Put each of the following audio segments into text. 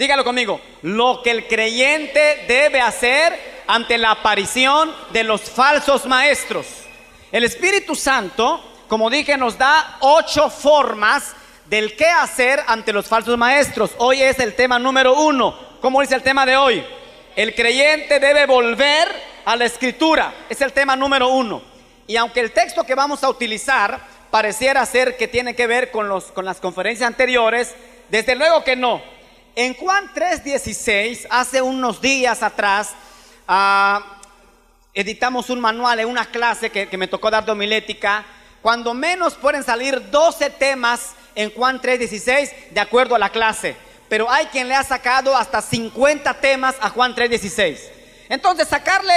Dígalo conmigo. Lo que el creyente debe hacer ante la aparición de los falsos maestros. El Espíritu Santo, como dije, nos da ocho formas del qué hacer ante los falsos maestros. Hoy es el tema número uno. ¿Cómo dice el tema de hoy? El creyente debe volver a la escritura. Es el tema número uno. Y aunque el texto que vamos a utilizar pareciera ser que tiene que ver con, los, con las conferencias anteriores, desde luego que no. En Juan 3:16, hace unos días atrás, ah, editamos un manual en una clase que, me tocó dar de. Cuando menos pueden salir 12 temas en Juan 3:16 de acuerdo a la clase. Pero hay quien le ha sacado hasta 50 temas a Juan 3:16. Entonces, sacarle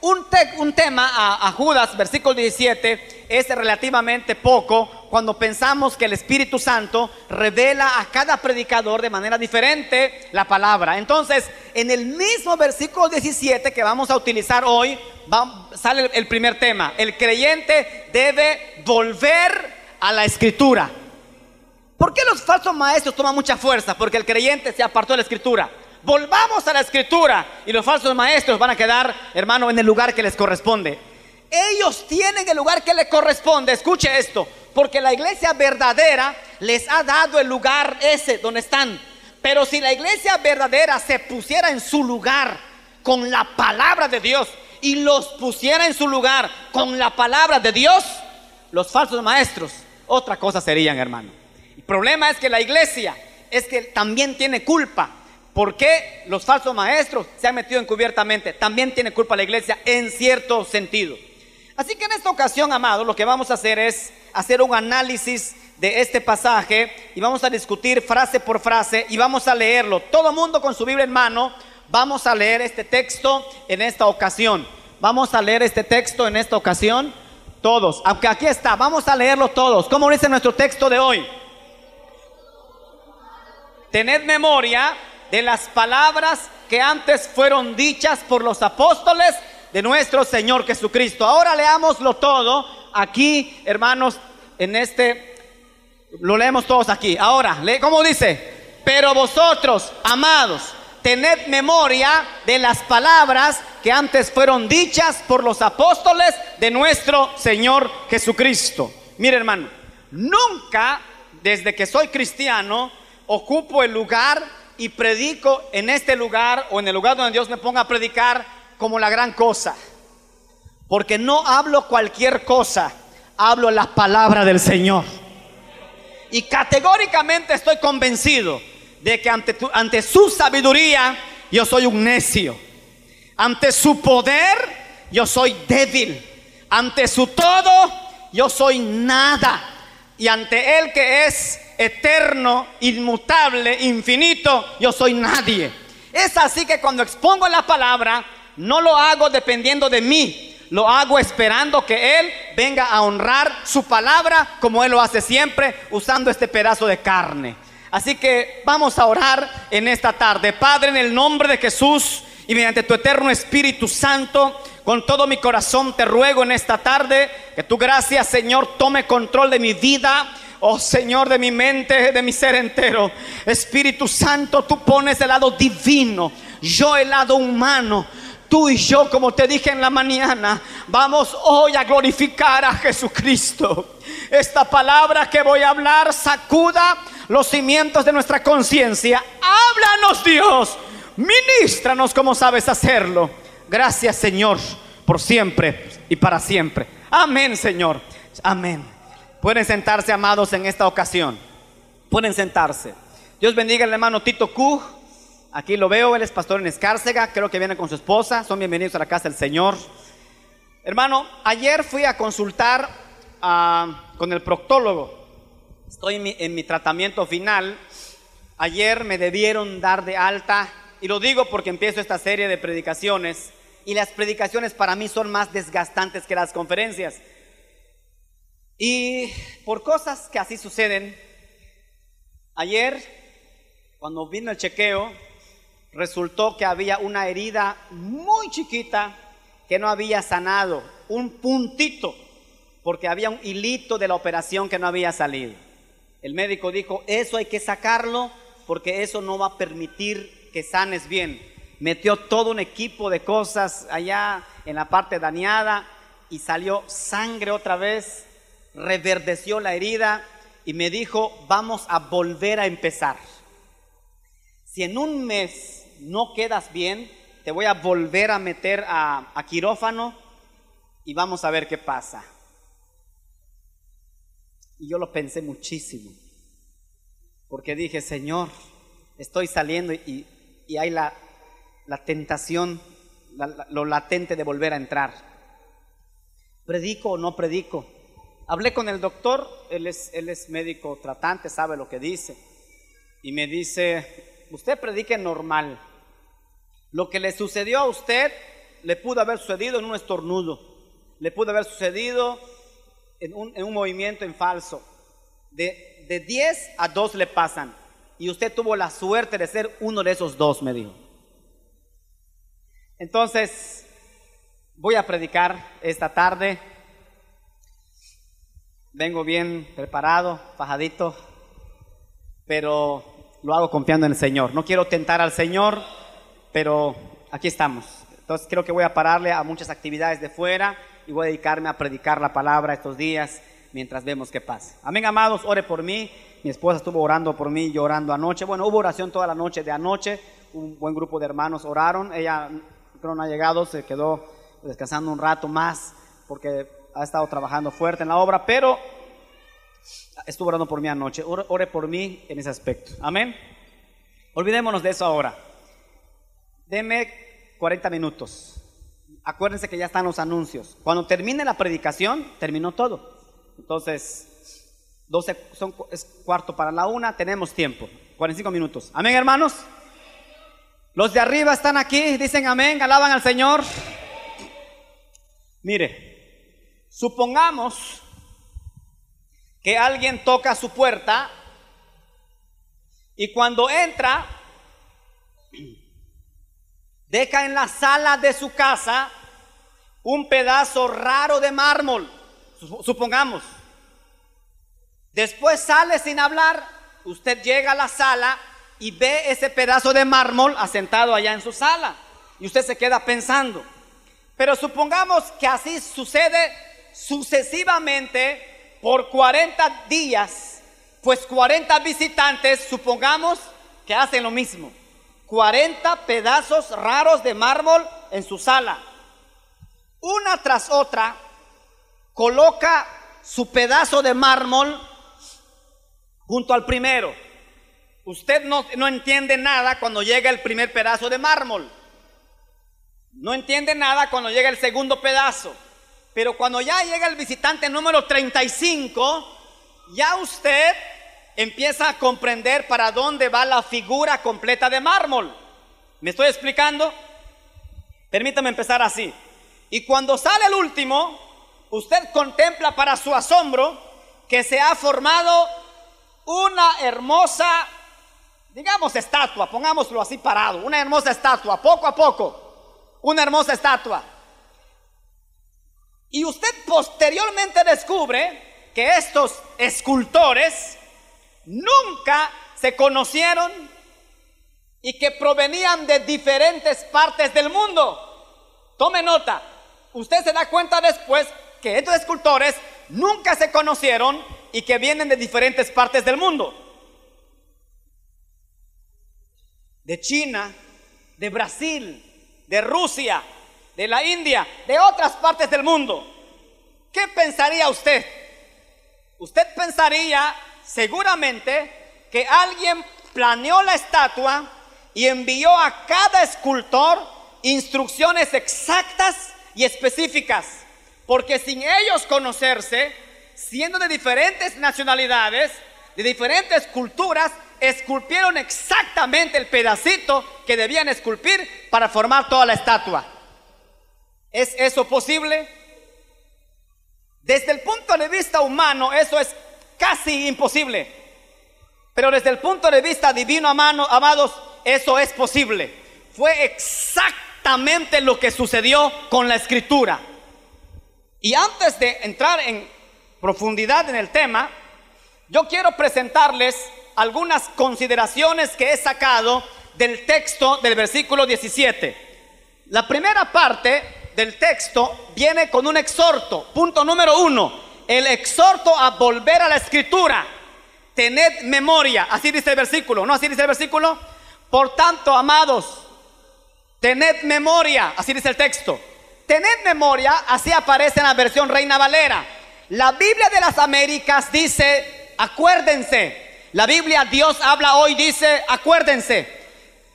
un, tema a, a, Judas, versículo 17, es relativamente poco cuando pensamos que el Espíritu Santo revela a cada predicador de manera diferente la palabra. Entonces, en el mismo versículo 17 que vamos a utilizar hoy, va, sale el primer tema. El creyente debe volver a la escritura. ¿Por qué los falsos maestros toman mucha fuerza? Porque el creyente se apartó de la escritura. Volvamos a la escritura y los falsos maestros van a quedar, hermano, en el lugar que les corresponde. Ellos tienen el lugar que les corresponde. Escuche esto, porque la iglesia verdadera les ha dado el lugar ese donde están. Pero si la iglesia verdadera se pusiera en su lugar con la palabra de Dios y los pusiera en su lugar con la palabra de Dios, los falsos maestros, otra cosa serían, hermano. El problema es que la iglesia es que también tiene culpa. ¿Por qué los falsos maestros se han metido encubiertamente? También tiene culpa la iglesia en cierto sentido. Así que en esta ocasión, amado, lo que vamos a hacer es hacer un análisis de este pasaje y vamos a discutir frase por frase y vamos a leerlo. Todo mundo con su Biblia en mano, vamos a leer este texto en esta ocasión. Vamos a leer este texto en esta ocasión. Todos, aunque aquí está, vamos a leerlo todos. ¿Cómo dice nuestro texto de hoy? Tened memoria de las palabras que antes fueron dichas por los apóstoles de nuestro Señor Jesucristo. Ahora leámoslo todo aquí, hermanos, en este, lo leemos todos aquí. Ahora, ¿cómo dice? Pero vosotros, amados, tened memoria de las palabras que antes fueron dichas por los apóstoles de nuestro Señor Jesucristo. Mire, hermano, nunca desde que soy cristiano ocupo el lugar y predico en este lugar o en el lugar donde Dios me ponga a predicar como la gran cosa. Porque no hablo cualquier cosa, hablo la palabra del Señor. Y categóricamente estoy convencido de que ante, tu, ante su sabiduría yo soy un necio. Ante su poder yo soy débil. Ante su todo yo soy nada. Y ante Él que es eterno, inmutable, infinito, yo soy nadie. Es así que cuando expongo la palabra, no lo hago dependiendo de mí, lo hago esperando que Él venga a honrar su palabra como Él lo hace siempre, usando este pedazo de carne. Así que vamos a orar en esta tarde. Padre, en el nombre de Jesús y mediante tu eterno Espíritu Santo, con todo mi corazón te ruego en esta tarde que tu gracia, Señor, tome control de mi vida Oh Señor de mi mente, de mi ser entero. Espíritu Santo, tú pones el lado divino, yo el lado humano. Tú y yo, como te dije en la mañana, vamos hoy a glorificar a Jesucristo. Esta palabra que voy a hablar sacuda los cimientos de nuestra conciencia. Háblanos Dios, ministranos como sabes hacerlo. Gracias Señor, por siempre y para siempre. Amén Señor. Amén. Pueden sentarse, amados, en esta ocasión. Pueden sentarse. Dios bendiga al hermano Tito Q. Aquí lo veo, él es pastor en Escárcega, creo que viene con su esposa. Son bienvenidos a la casa del Señor. Hermano, ayer fui a consultar uh, con el proctólogo. Estoy en mi tratamiento final. Ayer me debieron dar de alta, y lo digo porque empiezo esta serie de predicaciones, y las predicaciones para mí son más desgastantes que las conferencias. Y por cosas que así suceden, ayer, cuando vino el chequeo, resultó que había una herida muy chiquita que no había sanado, un puntito, porque había un hilito de la operación que no había salido. El médico dijo, eso hay que sacarlo porque eso no va a permitir que sanes bien. Metió todo un equipo de cosas allá en la parte dañada y salió sangre otra vez, reverdeció la herida y me dijo, vamos a volver a empezar. Si en un mes no quedas bien, te voy a volver a meter a, a quirófano y vamos a ver qué pasa. Y yo lo pensé muchísimo, porque dije, Señor, estoy saliendo y, y hay la, la tentación, lo latente de volver a entrar. ¿Predico o no predico? Hablé con el doctor, él es, él es médico tratante, sabe lo que dice. Y me dice, usted predique normal. Lo que le sucedió a usted le pudo haber sucedido en un estornudo, le pudo haber sucedido en un, en un movimiento en falso. De, de 10 a 2 le pasan. Y usted tuvo la suerte de ser uno de esos dos, me dijo. Entonces, voy a predicar esta tarde. Vengo bien preparado, fajadito, pero lo hago confiando en el Señor. No quiero tentar al Señor, pero aquí estamos. Entonces creo que voy a pararle a muchas actividades de fuera y voy a dedicarme a predicar la palabra estos días mientras vemos qué pasa. Amén, amados, ore por mí. Mi esposa estuvo orando por mí, llorando anoche. Bueno, hubo oración toda la noche de anoche. Un buen grupo de hermanos oraron. Ella creo no ha llegado, se quedó descansando un rato más porque ha estado trabajando fuerte en la obra, pero estuvo orando por mí anoche. Ore, ore por mí en ese aspecto. Amén. Olvidémonos de eso ahora. Deme 40 minutos. Acuérdense que ya están los anuncios. Cuando termine la predicación, terminó todo. Entonces, 12, son, es cuarto para la una, tenemos tiempo. 45 minutos. Amén, hermanos. Los de arriba están aquí, dicen amén, alaban al Señor. Mire, supongamos que alguien toca su puerta y cuando entra, deja en la sala de su casa un pedazo raro de mármol, supongamos. Después sale sin hablar, usted llega a la sala y ve ese pedazo de mármol asentado allá en su sala. Y usted se queda pensando. Pero supongamos que así sucede sucesivamente por 40 días, pues 40 visitantes, supongamos que hacen lo mismo. 40 pedazos raros de mármol en su sala. Una tras otra, coloca su pedazo de mármol junto al primero. Usted no, no, entiende nada cuando llega el primer pedazo de mármol. No entiende nada cuando llega el segundo pedazo. Pero cuando ya llega el visitante número 35, ya usted empieza a comprender para dónde va la figura completa de mármol. ¿Me estoy explicando? Permítame empezar así. Y cuando sale el último, usted contempla para su asombro que se ha formado una hermosa, digamos, estatua, pongámoslo así parado, una hermosa estatua, poco a poco, una hermosa estatua. Y usted posteriormente descubre que estos escultores nunca se conocieron y que provenían de diferentes partes del mundo. Tome nota, usted se da cuenta después que estos escultores nunca se conocieron y que vienen de diferentes partes del mundo. De China, de Brasil, de Rusia, de la India, de otras partes del mundo. ¿Qué pensaría usted? Usted pensaría seguramente que alguien planeó la estatua y envió a cada escultor instrucciones exactas y específicas, porque sin ellos conocerse, siendo de diferentes nacionalidades, de diferentes culturas, esculpieron exactamente el pedacito que debían esculpir para formar toda la estatua. ¿Es eso posible? Desde el punto de vista humano, eso es casi imposible. Pero desde el punto de vista divino, amados, eso es posible. Fue exactamente lo que sucedió con la escritura. Y antes de entrar en profundidad en el tema, yo quiero presentarles algunas consideraciones que he sacado del texto del versículo 17. La primera parte del texto viene con un exhorto. Punto número uno, el exhorto a volver a la escritura. Tened memoria, así dice el versículo, ¿no? Así dice el versículo. Por tanto, amados, tened memoria, así dice el texto. Tened memoria, así aparece en la versión Reina Valera. La Biblia de las Américas dice, acuérdense. La Biblia Dios habla hoy dice, acuérdense.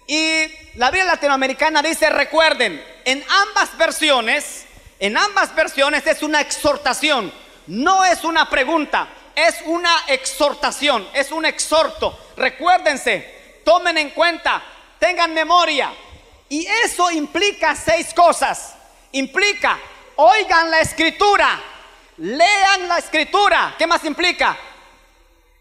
Y la Biblia latinoamericana dice, recuerden. En ambas versiones, en ambas versiones es una exhortación, no es una pregunta, es una exhortación, es un exhorto. Recuérdense, tomen en cuenta, tengan memoria. Y eso implica seis cosas. Implica, oigan la escritura, lean la escritura. ¿Qué más implica?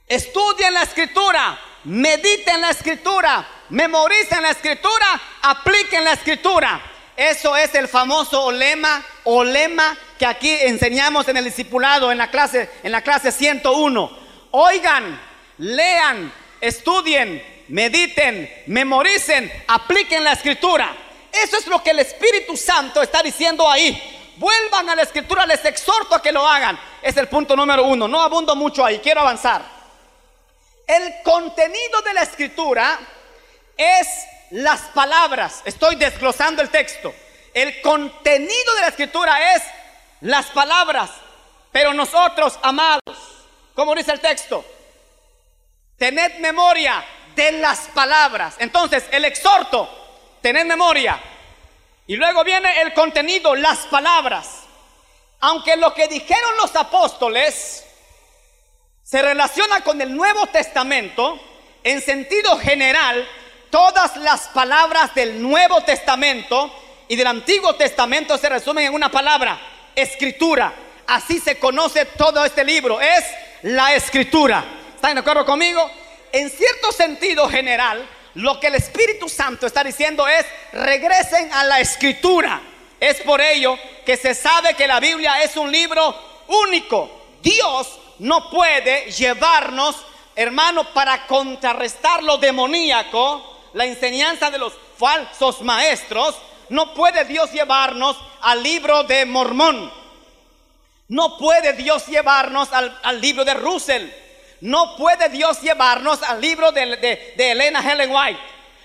Estudien la escritura, mediten la escritura, memoricen la escritura, apliquen la escritura. Eso es el famoso lema o lema que aquí enseñamos en el discipulado en la clase en la clase 101. Oigan, lean, estudien, mediten, memoricen, apliquen la escritura. Eso es lo que el Espíritu Santo está diciendo ahí. Vuelvan a la escritura, les exhorto a que lo hagan. Es el punto número uno. No abundo mucho ahí, quiero avanzar. El contenido de la escritura es las palabras. Estoy desglosando el texto. El contenido de la escritura es las palabras. Pero nosotros, amados, como dice el texto, tened memoria de las palabras. Entonces, el exhorto, tened memoria. Y luego viene el contenido, las palabras. Aunque lo que dijeron los apóstoles se relaciona con el Nuevo Testamento, en sentido general, todas las palabras del Nuevo Testamento y del Antiguo Testamento se resumen en una palabra, escritura. Así se conoce todo este libro, es la escritura. ¿Están de acuerdo conmigo? En cierto sentido general, lo que el Espíritu Santo está diciendo es, regresen a la escritura. Es por ello que se sabe que la Biblia es un libro único. Dios no puede llevarnos, hermano, para contrarrestar lo demoníaco, la enseñanza de los falsos maestros, no puede Dios llevarnos al libro de Mormón. No puede Dios llevarnos al, libro de Russell. No puede Dios llevarnos al libro de, de Elena Helen White.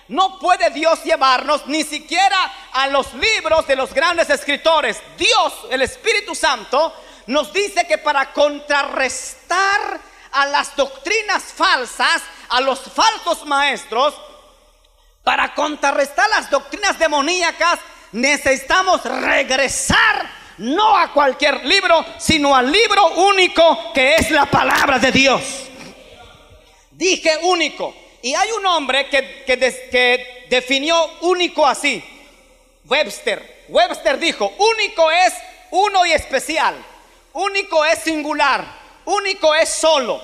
No puede Dios llevarnos ni siquiera a los libros de los grandes escritores. Dios, el Espíritu Santo, nos dice que para contrarrestar a las doctrinas falsas, a los falsos maestros, para contrarrestar las doctrinas demoníacas, necesitamos regresar no a cualquier libro, sino al libro único que es la palabra de Dios. Dije único. Y hay un hombre que, que definió único así. Webster. Webster dijo, único es uno y especial. Único es singular, único es solo.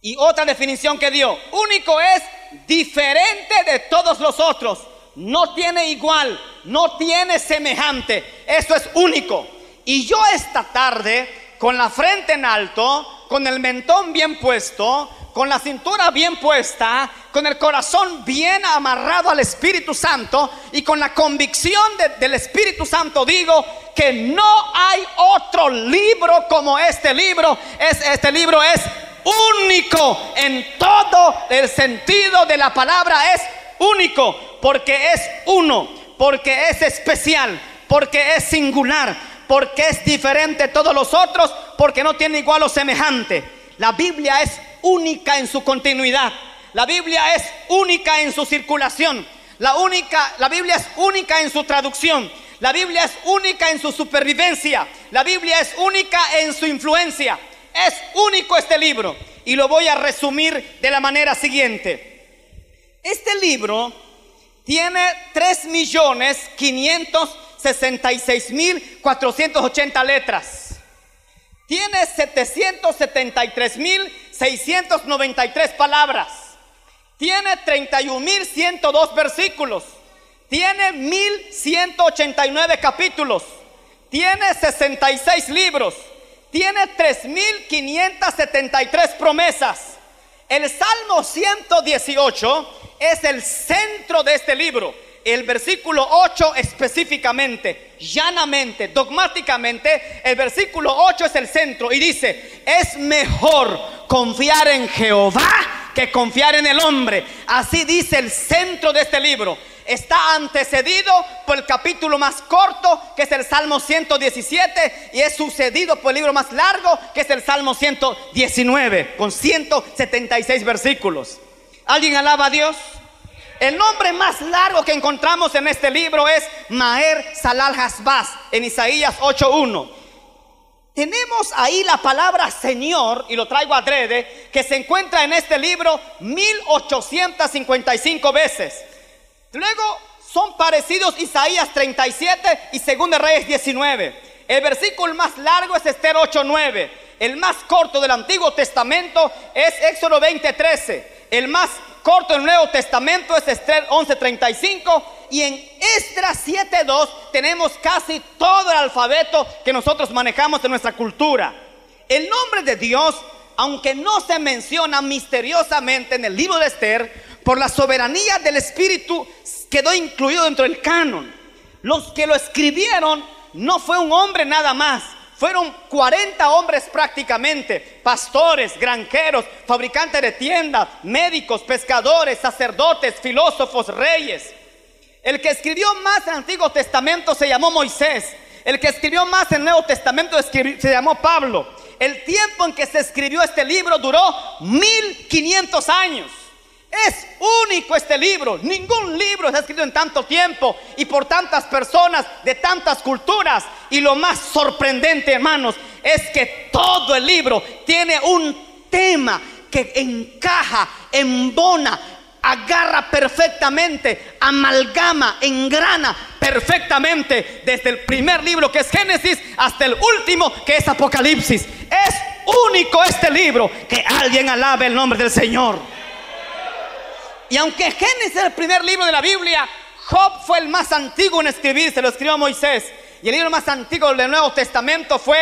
Y otra definición que dio, único es diferente de todos los otros. No tiene igual, no tiene semejante. Eso es único. Y yo esta tarde, con la frente en alto, con el mentón bien puesto, con la cintura bien puesta, con el corazón bien amarrado al Espíritu Santo y con la convicción del Espíritu Santo digo que no hay otro libro como este libro. Es, este libro es único en todo el sentido de la palabra. Es único porque es uno, porque es especial, porque es singular, porque es diferente de todos los otros, porque no tiene igual o semejante. La Biblia es única en su continuidad. La Biblia es única en su circulación. La, única, la Biblia es única en su traducción. La Biblia es única en su supervivencia. La Biblia es única en su influencia. Es único este libro. Y lo voy a resumir de la manera siguiente. Este libro tiene 3 millones 566 mil 480 letras. Tiene 773 mil 693 palabras. Tiene 31.102 versículos. Tiene 1.189 capítulos. Tiene 66 libros. Tiene 3.573 promesas. El Salmo 118 es el centro de este libro. El versículo 8 específicamente, llanamente, dogmáticamente, el versículo 8 es el centro y dice, es mejor confiar en Jehová que confiar en el hombre. Así dice el centro de este libro está antecedido por el capítulo más corto, que es el Salmo 117, y es sucedido por el libro más largo, que es el Salmo 119, con 176 versículos. ¿Alguien alaba a Dios? El nombre más largo que encontramos en este libro es Maer Salal Hasbaz, en Isaías 8.1. Tenemos ahí la palabra Señor, y lo traigo adrede, que se encuentra en este libro 1855 veces. Luego son parecidos Isaías 37 y 2 Reyes 19. El versículo más largo es Esther 8:9. El más corto del Antiguo Testamento es Éxodo 20:13. El más corto del Nuevo Testamento es Esther 11:35 y en Esdras 7:2 tenemos casi todo el alfabeto que nosotros manejamos en nuestra cultura. El nombre de Dios, aunque no se menciona misteriosamente en el libro de Esther, por la soberanía del Espíritu quedó incluido dentro del canon. Los que lo escribieron no fue un hombre nada más, fueron 40 hombres prácticamente, pastores, granjeros, fabricantes de tiendas, médicos, pescadores, sacerdotes, filósofos, reyes. El que escribió más en el Antiguo Testamento se llamó Moisés. El que escribió más en el Nuevo Testamento se llamó Pablo. El tiempo en que se escribió este libro duró 1500 años. Es único este libro. Ningún libro se ha escrito en tanto tiempo y por tantas personas de tantas culturas. Y lo más sorprendente, hermanos, es que todo el libro tiene un tema que encaja, embona, agarra perfectamente, amalgama, engrana perfectamente desde el primer libro que es Génesis hasta el último que es Apocalipsis. Es único este libro. Que alguien alabe el nombre del Señor. Y aunque Génesis es el primer libro de la Biblia, Job fue el más antiguo en escribir, se lo escribió Moisés. Y el libro más antiguo del Nuevo Testamento fue,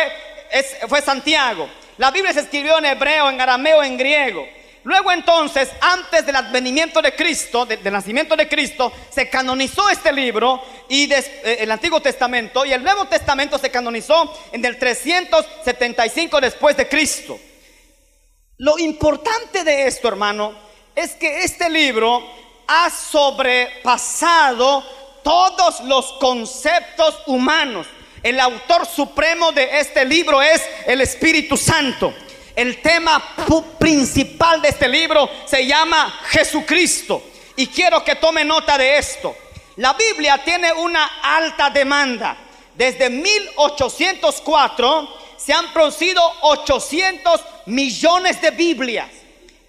fue Santiago. La Biblia se escribió en hebreo, en arameo, en griego. Luego entonces, antes del advenimiento de Cristo, del nacimiento de Cristo, se canonizó este libro y eh, el Antiguo Testamento y el Nuevo Testamento se canonizó en el 375 después de Cristo. Lo importante de esto, hermano, es que este libro ha sobrepasado todos los conceptos humanos. El autor supremo de este libro es el Espíritu Santo. El tema principal de este libro se llama Jesucristo. Y quiero que tome nota de esto. La Biblia tiene una alta demanda. Desde 1804 se han producido 800 millones de Biblias.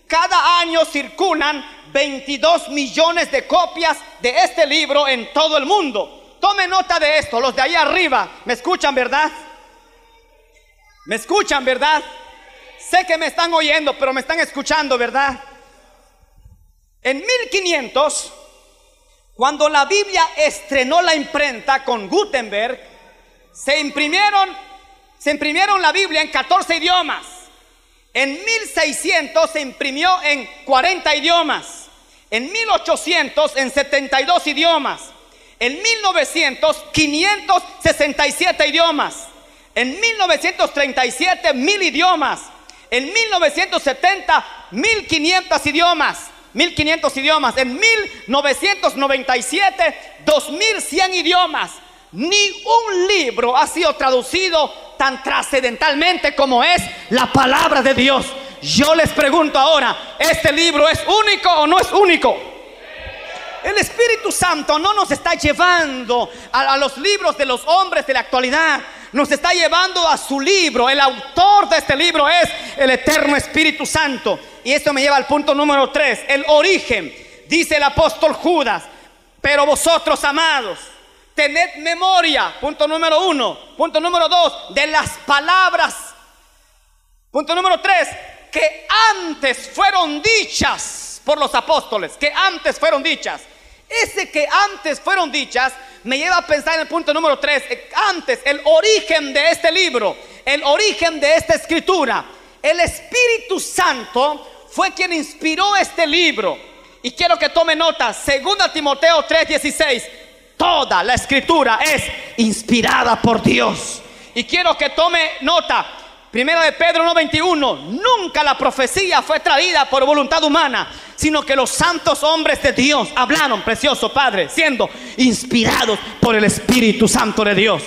Cada año circulan 22 millones de copias de este libro en todo el mundo. Tome nota de esto, los de ahí arriba, ¿me escuchan, verdad? ¿Me escuchan, verdad? Sé que me están oyendo, pero me están escuchando, ¿verdad? En 1500, cuando la Biblia estrenó la imprenta con Gutenberg, se imprimieron, se imprimieron la Biblia en 14 idiomas. En 1600 se imprimió en 40 idiomas. En 1800 en 72 idiomas. En 1900 567 idiomas. En 1937 mil idiomas. En 1970 1500 idiomas. 1500 idiomas. En 1997 2100 idiomas. Ni un libro ha sido traducido tan trascendentalmente como es la palabra de Dios. Yo les pregunto ahora, ¿este libro es único o no es único? El Espíritu Santo no nos está llevando a, los libros de los hombres de la actualidad. Nos está llevando a su libro. El autor de este libro es el eterno Espíritu Santo. Y esto me lleva al punto número 3. El origen, dice el apóstol Judas. Pero vosotros, amados, Tened memoria, punto número uno. Punto número dos, de las palabras. Punto número tres, que antes fueron dichas por los apóstoles, que antes fueron dichas. Ese que antes fueron dichas me lleva a pensar en el punto número tres, antes, el origen de este libro, el origen de esta escritura. El Espíritu Santo fue quien inspiró este libro. Y quiero que tome nota, 2 Timoteo 3:16, toda la escritura es inspirada por Dios. Y quiero que tome nota, Primero de Pedro 1:21, nunca la profecía fue traída por voluntad humana, sino que los santos hombres de Dios hablaron, precioso Padre, siendo inspirados por el Espíritu Santo de Dios.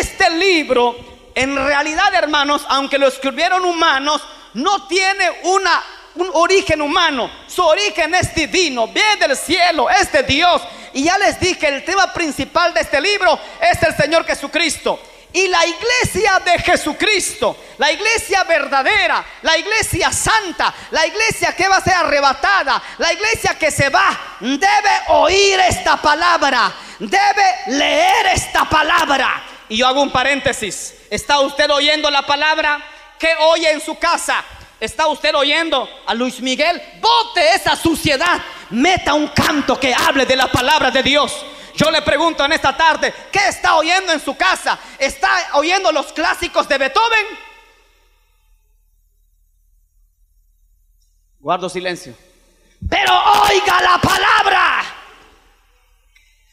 Este libro, en realidad, hermanos, aunque lo escribieron humanos, no tiene una, un origen humano. Su origen es divino, viene del cielo, es de Dios. Y ya les dije, el tema principal de este libro es el Señor Jesucristo. Y la iglesia de Jesucristo, la iglesia verdadera, la iglesia santa, la iglesia que va a ser arrebatada, la iglesia que se va, debe oír esta palabra, debe leer esta palabra. Y yo hago un paréntesis. ¿Está usted oyendo la palabra? que oye en su casa? ¿Está usted oyendo a Luis Miguel? Bote esa suciedad. Meta un canto que hable de la palabra de Dios. Yo le pregunto en esta tarde, ¿qué está oyendo en su casa? ¿Está oyendo los clásicos de Beethoven? Guardo silencio. Pero oiga la palabra.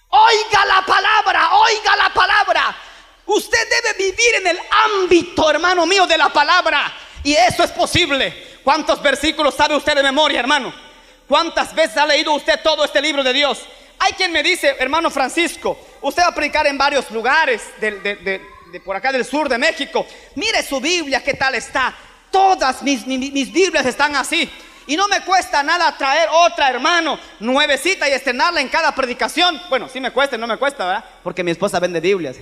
Oiga la palabra, oiga la palabra. Usted debe vivir en el ámbito, hermano mío, de la palabra. Y eso es posible. ¿Cuántos versículos sabe usted de memoria, hermano? ¿Cuántas veces ha leído usted todo este libro de Dios? Hay quien me dice, hermano Francisco, usted va a predicar en varios lugares de, por acá del sur de México. Mire su Biblia, qué tal está. Todas mis, mis, Biblias están así. Y no me cuesta nada traer otra, hermano, nuevecita y estrenarla en cada predicación. Bueno, sí me cuesta, no me cuesta, ¿verdad? Porque mi esposa vende Biblias.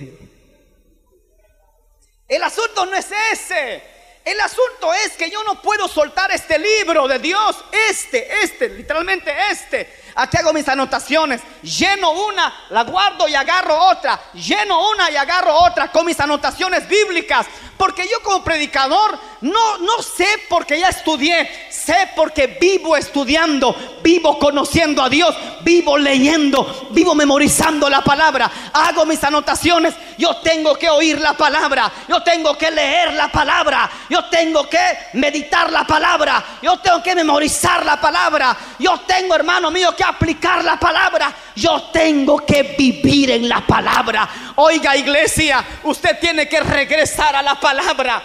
El asunto no es ese. El asunto es que yo no puedo soltar este libro de Dios, este, este, literalmente este. Aquí hago mis anotaciones. Lleno una, la guardo y agarro otra. Lleno una y agarro otra con mis anotaciones bíblicas. Porque yo como predicador no, no sé porque ya estudié. Sé porque vivo estudiando, vivo conociendo a Dios, vivo leyendo, vivo memorizando la palabra. Hago mis anotaciones. Yo tengo que oír la palabra. Yo tengo que leer la palabra. Yo tengo que meditar la palabra. Yo tengo que memorizar la palabra. Yo tengo, hermano mío, que aplicar la palabra, yo tengo que vivir en la palabra. Oiga iglesia, usted tiene que regresar a la palabra.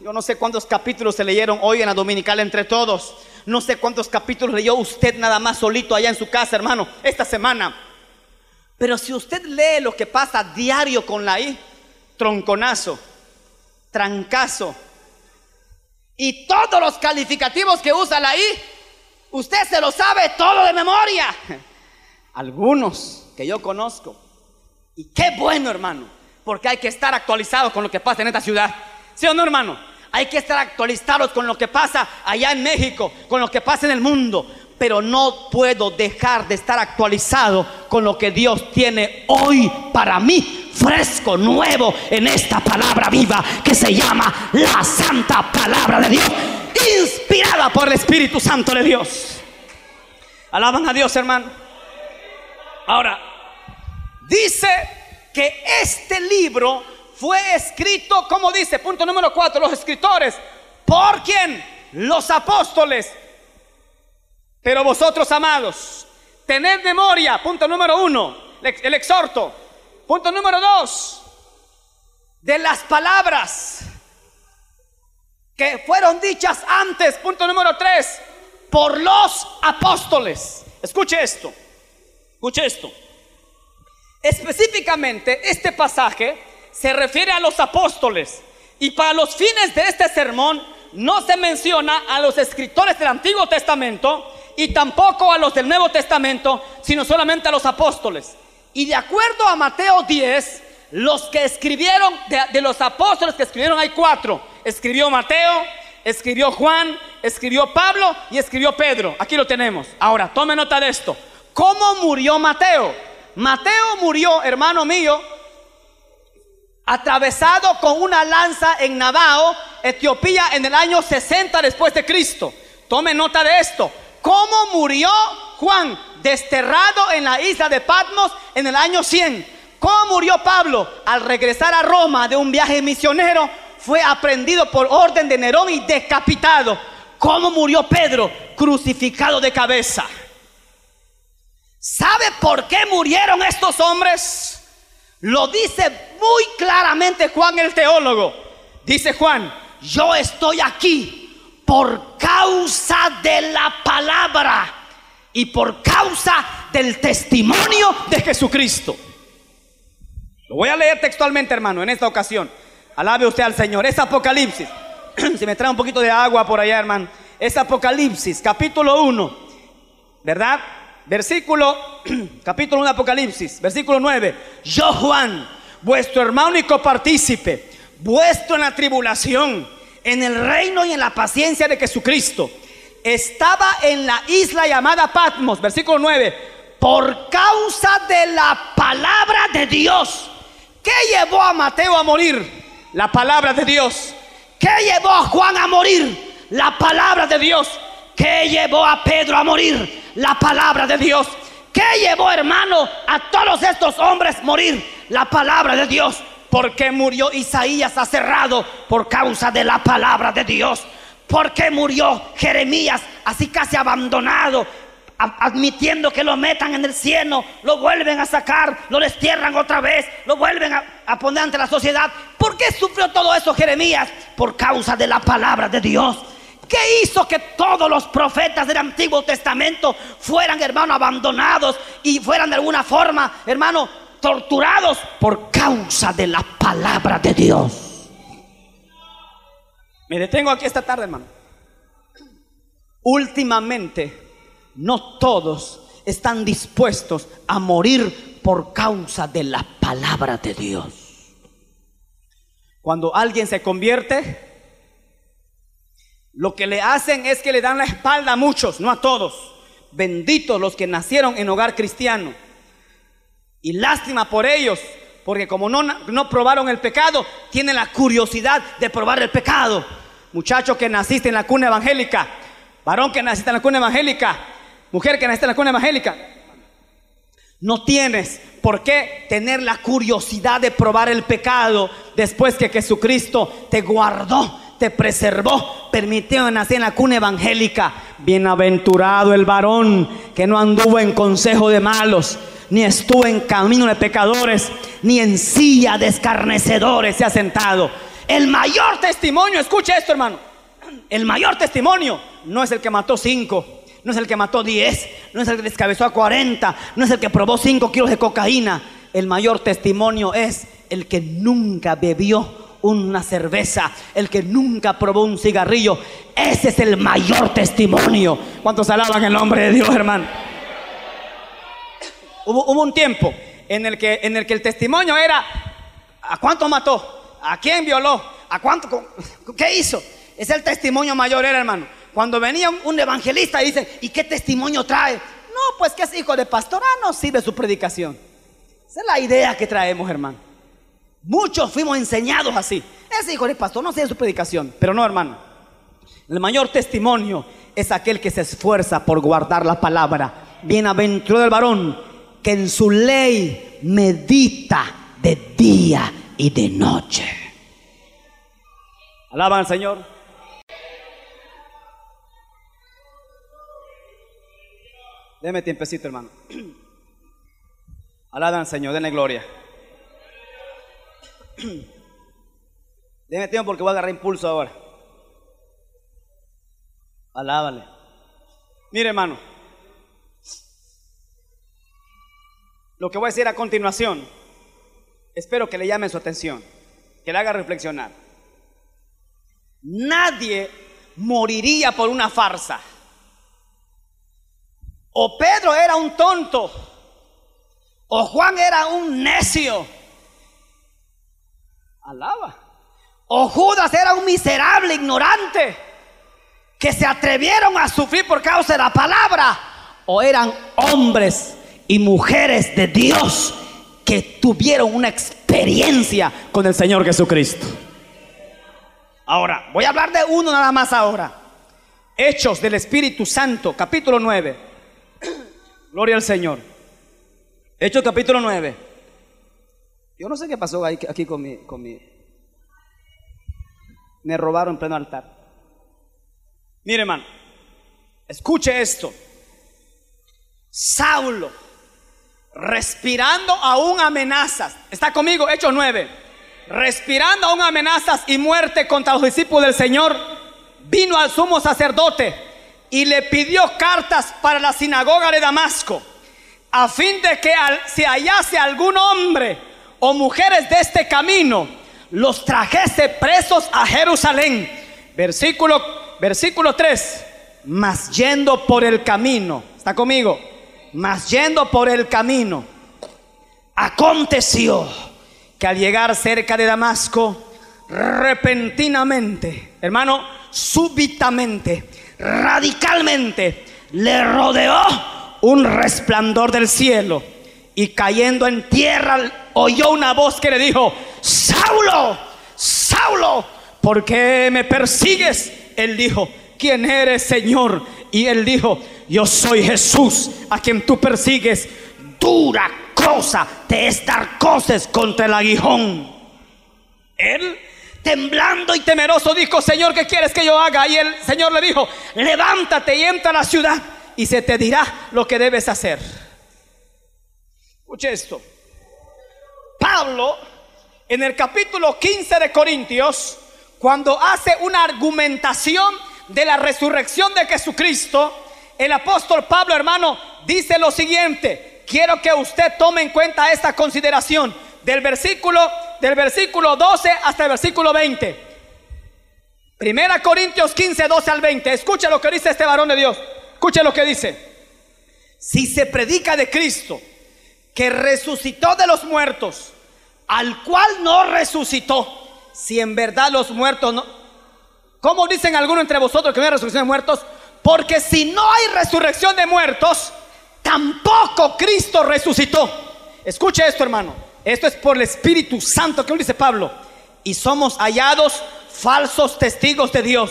Yo no sé cuántos capítulos se leyeron hoy en la dominical entre todos. No sé cuántos capítulos leyó usted nada más solito allá en su casa, hermano, esta semana. Pero si usted lee lo que pasa diario con la I, tronconazo, trancazo, y todos los calificativos que usa la I, Usted se lo sabe todo de memoria. Algunos que yo conozco. Y qué bueno, hermano. Porque hay que estar actualizados con lo que pasa en esta ciudad. ¿Sí o no, hermano? Hay que estar actualizados con lo que pasa allá en México, con lo que pasa en el mundo. Pero no puedo dejar de estar actualizado con lo que Dios tiene hoy para mí, fresco, nuevo, en esta palabra viva que se llama la Santa Palabra de Dios inspirada por el Espíritu Santo de Dios. Alaban a Dios, hermano. Ahora, dice que este libro fue escrito, como dice, punto número cuatro, los escritores, por quien los apóstoles. Pero vosotros, amados, tened memoria, punto número uno, el exhorto. Punto número dos, de las palabras que fueron dichas antes, punto número tres, por los apóstoles. Escuche esto, escuche esto. Específicamente, este pasaje se refiere a los apóstoles y para los fines de este sermón no se menciona a los escritores del Antiguo Testamento y tampoco a los del Nuevo Testamento, sino solamente a los apóstoles. Y de acuerdo a Mateo 10, los que escribieron, de, los apóstoles que escribieron hay cuatro escribió Mateo, escribió Juan, escribió Pablo y escribió Pedro. Aquí lo tenemos. Ahora, tome nota de esto. ¿Cómo murió Mateo? Mateo murió, hermano mío, atravesado con una lanza en Nabao, Etiopía, en el año 60 después de Cristo. Tome nota de esto. ¿Cómo murió Juan? Desterrado en la isla de Patmos en el año 100. ¿Cómo murió Pablo? Al regresar a Roma de un viaje misionero, fue aprendido por orden de Nerón y decapitado. ¿Cómo murió Pedro? Crucificado de cabeza. ¿Sabe por qué murieron estos hombres? Lo dice muy claramente Juan el teólogo. Dice Juan, yo estoy aquí por causa de la palabra y por causa del testimonio de Jesucristo. Voy a leer textualmente, hermano, en esta ocasión. Alabe usted al Señor. Es Apocalipsis. si me trae un poquito de agua por allá, hermano. Es Apocalipsis, capítulo 1. ¿Verdad? Versículo, capítulo 1 de Apocalipsis, versículo 9. Yo, Juan, vuestro hermano y copartícipe, vuestro en la tribulación, en el reino y en la paciencia de Jesucristo, estaba en la isla llamada Patmos, versículo 9, por causa de la palabra de Dios. ¿Qué llevó a Mateo a morir? La palabra de Dios. ¿Qué llevó a Juan a morir? La palabra de Dios. ¿Qué llevó a Pedro a morir? La palabra de Dios. ¿Qué llevó, hermano, a todos estos hombres morir? La palabra de Dios. Porque murió Isaías aserrado por causa de la palabra de Dios. Porque murió Jeremías así casi abandonado, admitiendo que lo metan en el cielo, lo vuelven a sacar, lo destierran otra vez, lo vuelven a, a, poner ante la sociedad. ¿Por qué sufrió todo eso Jeremías? Por causa de la palabra de Dios. ¿Qué hizo que todos los profetas del Antiguo Testamento fueran, hermano, abandonados y fueran de alguna forma, hermano, torturados por causa de la palabra de Dios? Me detengo aquí esta tarde, hermano. Últimamente, no todos están dispuestos a morir por causa de la palabra de Dios. Cuando alguien se convierte, lo que le hacen es que le dan la espalda a muchos, no a todos. Benditos los que nacieron en hogar cristiano. Y lástima por ellos, porque como no, no probaron el pecado, tienen la curiosidad de probar el pecado. Muchacho que naciste en la cuna evangélica, varón que naciste en la cuna evangélica, mujer que naciste en la cuna evangélica, no tienes por qué tener la curiosidad de probar el pecado después que Jesucristo te guardó te preservó, permitió nacer en la cuna evangélica. Bienaventurado el varón que no anduvo en consejo de malos, ni estuvo en camino de pecadores, ni en silla de escarnecedores se ha sentado. El mayor testimonio, escucha esto hermano, el mayor testimonio no es el que mató cinco, no es el que mató diez, no es el que descabezó a cuarenta, no es el que probó cinco kilos de cocaína. El mayor testimonio es el que nunca bebió una cerveza, el que nunca probó un cigarrillo, ese es el mayor testimonio. ¿Cuántos alaban el nombre de Dios, hermano? Hubo, un tiempo en el, que, en el que el testimonio era, ¿a cuánto mató? ¿A quién violó? ¿A cuánto? ¿Qué hizo? Es el testimonio mayor, era hermano. Cuando venía un, evangelista y dice, ¿y qué testimonio trae? No, pues que es hijo de pastor, ah, no sirve su predicación. Esa es la idea que traemos, hermano. Muchos fuimos enseñados así. Ese hijo de pastor no sé su predicación, pero no, hermano. El mayor testimonio es aquel que se esfuerza por guardar la palabra. Bienaventurado el varón que en su ley medita de día y de noche. Alaban al Señor. Deme tiempecito, hermano. Alaban al Señor, denle gloria. Déjeme tiempo porque voy a agarrar impulso ahora. Alábale. Mire, hermano. Lo que voy a decir a continuación, espero que le llame su atención, que le haga reflexionar. Nadie moriría por una farsa. O Pedro era un tonto, o Juan era un necio Alaba. O Judas era un miserable ignorante que se atrevieron a sufrir por causa de la palabra. O eran hombres y mujeres de Dios que tuvieron una experiencia con el Señor Jesucristo. Ahora, voy a hablar de uno nada más ahora. Hechos del Espíritu Santo, capítulo 9. Gloria al Señor. Hechos capítulo 9. Yo no sé qué pasó aquí con mi, con mi... Me robaron en pleno altar. Mire, hermano, escuche esto. Saulo, respirando aún amenazas. ¿Está conmigo? Hechos 9. Respirando aún amenazas y muerte contra los discípulos del Señor, vino al sumo sacerdote y le pidió cartas para la sinagoga de Damasco, a fin de que si hallase algún hombre o mujeres de este camino, los trajese presos a Jerusalén. Versículo, versículo 3. Mas yendo por el camino, ¿está conmigo? Mas yendo por el camino, aconteció que al llegar cerca de Damasco, repentinamente, hermano, súbitamente, radicalmente, le rodeó un resplandor del cielo y cayendo en tierra oyó una voz que le dijo, Saulo, Saulo, ¿por qué me persigues? Él dijo, ¿quién eres, Señor? Y él dijo, yo soy Jesús a quien tú persigues. Dura cosa te es contra el aguijón. Él, temblando y temeroso, dijo, Señor, ¿qué quieres que yo haga? Y el Señor le dijo, levántate y entra a la ciudad y se te dirá lo que debes hacer. Escuche esto. Pablo, en el capítulo 15 de Corintios, cuando hace una argumentación de la resurrección de Jesucristo, el apóstol Pablo, hermano, dice lo siguiente. Quiero que usted tome en cuenta esta consideración del versículo del versículo 12 hasta el versículo 20. Primera Corintios 15, 12 al 20. Escucha lo que dice este varón de Dios. Escucha lo que dice. Si se predica de Cristo, que resucitó de los muertos, al cual no resucitó, si en verdad los muertos no... ¿Cómo dicen algunos entre vosotros que no hay resurrección de muertos? Porque si no hay resurrección de muertos, tampoco Cristo resucitó. Escuche esto, hermano. Esto es por el Espíritu Santo que dice Pablo. Y somos hallados falsos testigos de Dios.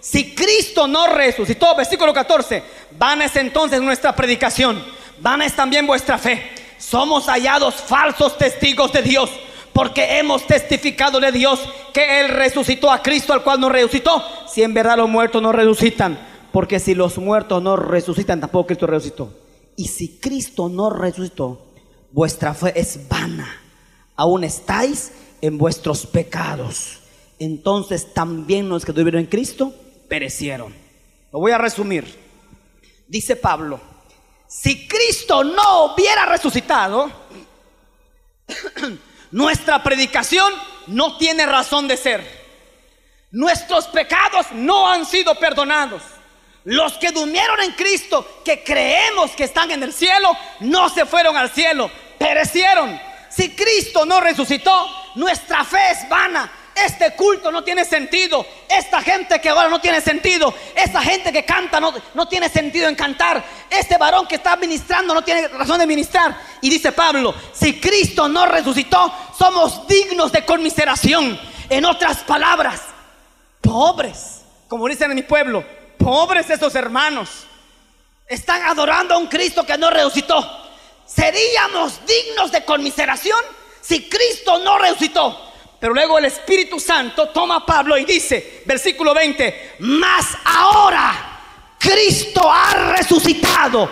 Si Cristo no resucitó, versículo 14, vana es entonces nuestra predicación, vana es también vuestra fe. Somos hallados falsos testigos de Dios, porque hemos testificado de Dios que Él resucitó a Cristo, al cual no resucitó, si en verdad los muertos no resucitan. Porque si los muertos no resucitan, tampoco Cristo resucitó. Y si Cristo no resucitó, vuestra fe es vana. Aún estáis en vuestros pecados. Entonces también los que tuvieron en Cristo perecieron. Lo voy a resumir. Dice Pablo, si Cristo no hubiera resucitado, nuestra predicación no tiene razón de ser. Nuestros pecados no han sido perdonados. Los que durmieron en Cristo, que creemos que están en el cielo, no se fueron al cielo, Si Cristo no resucitó, nuestra fe es vana. Este culto no tiene sentido. Esta gente que ahora no tiene sentido. Esta gente que canta no, no tiene sentido en cantar. Este varón que está ministrando no tiene razón de ministrar. Y dice Pablo, si Cristo no resucitó, somos dignos de conmiseración. En otras palabras, pobres, como dicen en mi pueblo, Pobres esos hermanos. Están adorando a un Cristo que no resucitó. ¿Seríamos dignos de conmiseración si Cristo no resucitó? Pero luego el Espíritu Santo toma a Pablo y dice, versículo 20, más ahora Cristo ha resucitado,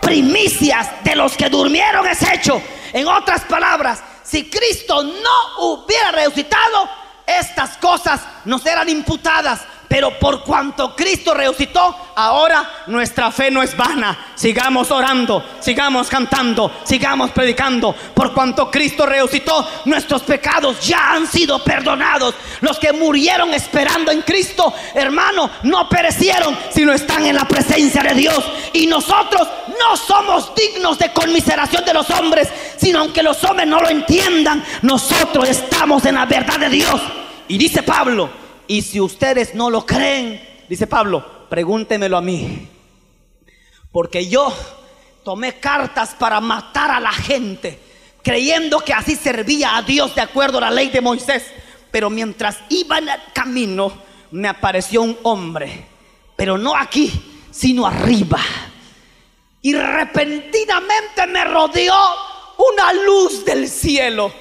primicias de los que durmieron es hecho. En otras palabras, si Cristo no hubiera resucitado, estas cosas nos eran imputadas. Pero por cuanto Cristo resucitó, ahora nuestra fe no es vana. Sigamos orando, sigamos cantando, sigamos predicando. Por cuanto Cristo resucitó, nuestros pecados ya han sido perdonados. Los que murieron esperando en Cristo, hermano, no perecieron, sino están en la presencia de Dios. Y nosotros no somos dignos de conmiseración de los hombres, sino aunque los hombres no lo entiendan, nosotros estamos en la verdad de Dios. Y dice Pablo, y si ustedes no lo creen, dice Pablo, pregúntemelo a mí. Porque yo tomé cartas para matar a la gente, creyendo que así servía a Dios de acuerdo a la ley de Moisés. Pero mientras iba en el camino, me apareció un hombre, pero no aquí, sino arriba. Y repentinamente me rodeó una luz del cielo.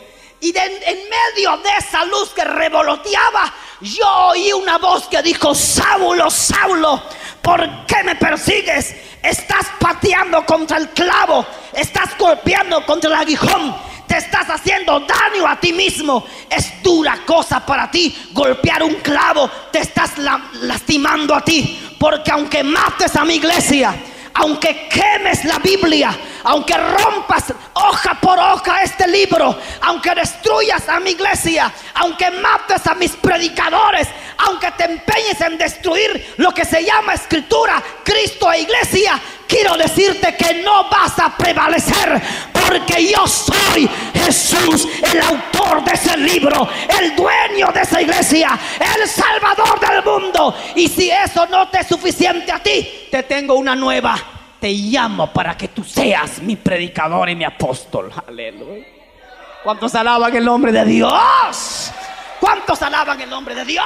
Y en medio de esa luz que revoloteaba, yo oí una voz que dijo, Saulo, Saulo, ¿por qué me persigues? Estás pateando contra el clavo, estás golpeando contra el aguijón, te estás haciendo daño a ti mismo. Es dura cosa para ti golpear un clavo, te estás lastimando a ti, porque aunque mates a mi iglesia, aunque quemes la Biblia, aunque rompas hoja por hoja este libro, aunque destruyas a mi iglesia, aunque mates a mis predicadores, aunque te empeñes en destruir lo que se llama escritura, Cristo e iglesia, quiero decirte que no vas a prevalecer porque yo soy Jesús, el autor de ese libro, el dueño de esa iglesia, el salvador del mundo. Y si eso no te es suficiente a ti, te tengo una nueva te llamo para que tú seas mi predicador y mi apóstol. Aleluya. ¿Cuántos alaban el nombre de Dios? ¿Cuántos alaban el nombre de Dios?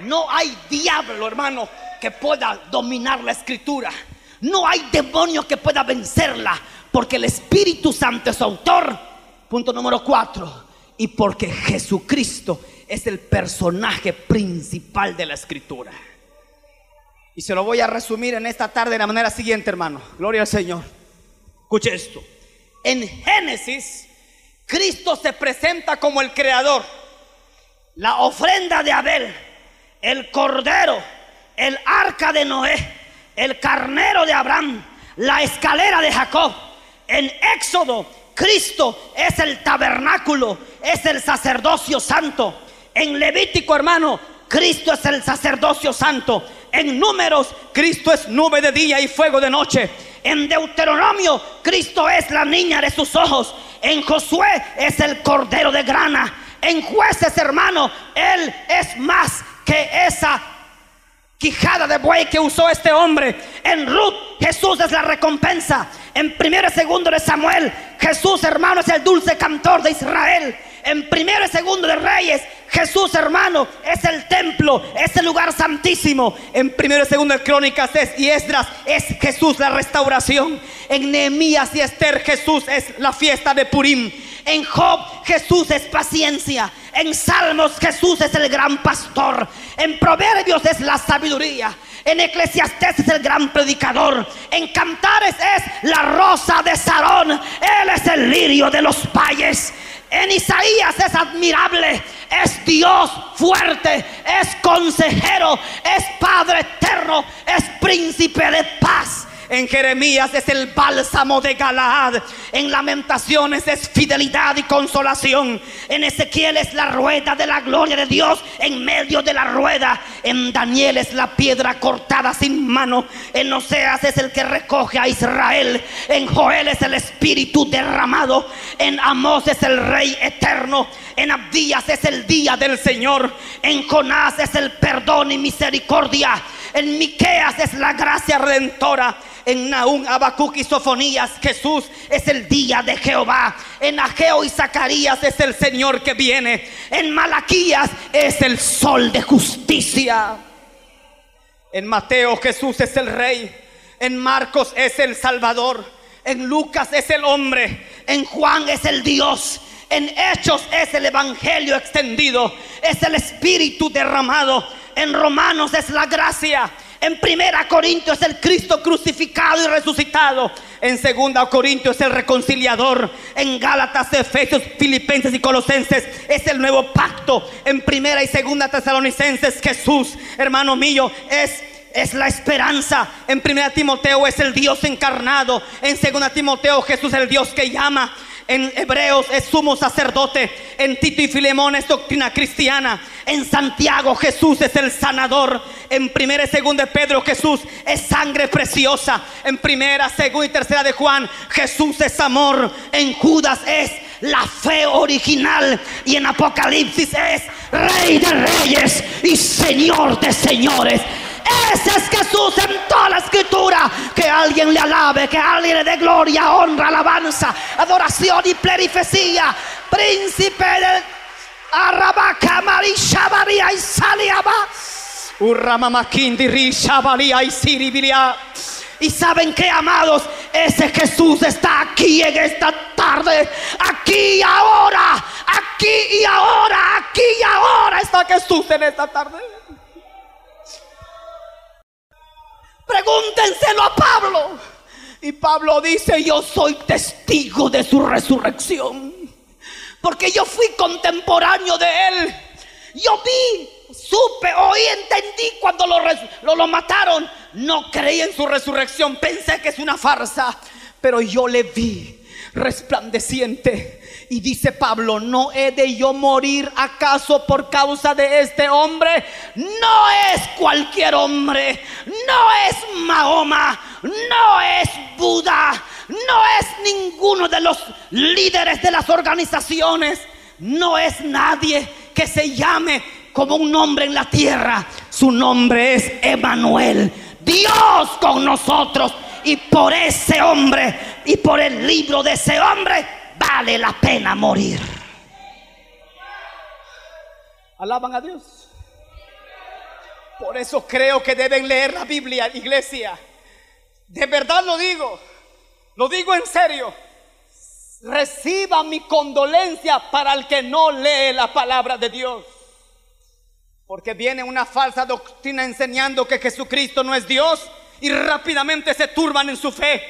No hay diablo, hermano, que pueda dominar la escritura. No hay demonio que pueda vencerla. Porque el Espíritu Santo es autor. Punto número cuatro. Y porque Jesucristo es el personaje principal de la escritura. Y se lo voy a resumir en esta tarde de la manera siguiente, hermano. Gloria al Señor. Escuche esto. En Génesis, Cristo se presenta como el creador. La ofrenda de Abel, el cordero, el arca de Noé, el carnero de Abraham, la escalera de Jacob. En Éxodo, Cristo es el tabernáculo, es el sacerdocio santo. En Levítico, hermano, Cristo es el sacerdocio santo. En números, Cristo es nube de día y fuego de noche. En Deuteronomio, Cristo es la niña de sus ojos. En Josué es el cordero de grana. En jueces, hermano, Él es más que esa quijada de buey que usó este hombre. En Ruth, Jesús es la recompensa. En primero y segundo de Samuel, Jesús, hermano, es el dulce cantor de Israel. En primero y segundo de Reyes, Jesús, hermano, es el templo, es el lugar santísimo. En primero y segundo de Crónicas es y Esdras es Jesús la restauración. En Nehemías y Esther Jesús es la fiesta de Purim. En Job Jesús es paciencia. En Salmos Jesús es el gran pastor. En Proverbios es la sabiduría. En Eclesiastés es el gran predicador. En Cantares es la rosa de Sarón. Él es el lirio de los valles. En Isaías es admirable, es Dios fuerte, es consejero, es Padre eterno, es príncipe de paz. En Jeremías es el bálsamo de Galaad. En Lamentaciones es fidelidad y consolación. En Ezequiel es la rueda de la gloria de Dios en medio de la rueda. En Daniel es la piedra cortada sin mano. En Oseas es el que recoge a Israel. En Joel es el espíritu derramado. En Amós es el rey eterno. En Abdías es el día del Señor. En Jonás es el perdón y misericordia. En Miqueas es la gracia redentora. En Naúm, Abacuc y Sofonías, Jesús es el día de Jehová. En Ageo y Zacarías es el Señor que viene. En Malaquías es el sol de justicia. En Mateo Jesús es el rey. En Marcos es el Salvador. En Lucas es el hombre. En Juan es el Dios. En Hechos es el Evangelio extendido. Es el Espíritu derramado. En Romanos es la gracia. En primera Corintios es el Cristo crucificado y resucitado. En segunda Corintios es el reconciliador. En Gálatas, Efesios, Filipenses y Colosenses es el nuevo pacto. En primera y segunda Tesalonicenses Jesús, hermano mío, es es la esperanza. En primera Timoteo es el Dios encarnado. En segunda Timoteo Jesús es el Dios que llama. En Hebreos es sumo sacerdote. En Tito y Filemón es doctrina cristiana. En Santiago Jesús es el sanador. En primera y segunda de Pedro Jesús es sangre preciosa. En primera, segunda y tercera de Juan Jesús es amor. En Judas es la fe original. Y en Apocalipsis es Rey de reyes y Señor de señores. Ese es Jesús en toda la escritura. Que alguien le alabe, que alguien le dé gloria, honra, alabanza, adoración y plenificía. Príncipe de Arrabaca, Marisha, María y Saliaba. Urramamakindi, Risha, María y Siribilia. Y saben que, amados, ese Jesús está aquí en esta tarde, aquí y ahora, aquí y ahora, aquí y ahora a Jesús en esta tarde? Pregúntenselo a Pablo. Y Pablo dice, yo soy testigo de su resurrección. Porque yo fui contemporáneo de él. Yo vi, supe, oí, entendí cuando lo, lo, lo mataron. No creí en su resurrección, pensé que es una farsa. Pero yo le vi resplandeciente. Y dice Pablo, ¿no he de yo morir acaso por causa de este hombre? No es cualquier hombre, no es Mahoma, no es Buda, no es ninguno de los líderes de las organizaciones, no es nadie que se llame como un nombre en la tierra. Su nombre es Emanuel, Dios con nosotros. Y por ese hombre y por el libro de ese hombre vale la pena morir. Alaban a Dios. Por eso creo que deben leer la Biblia, iglesia. De verdad lo digo. Lo digo en serio. Reciba mi condolencia para el que no lee la palabra de Dios. Porque viene una falsa doctrina enseñando que Jesucristo no es Dios y rápidamente se turban en su fe.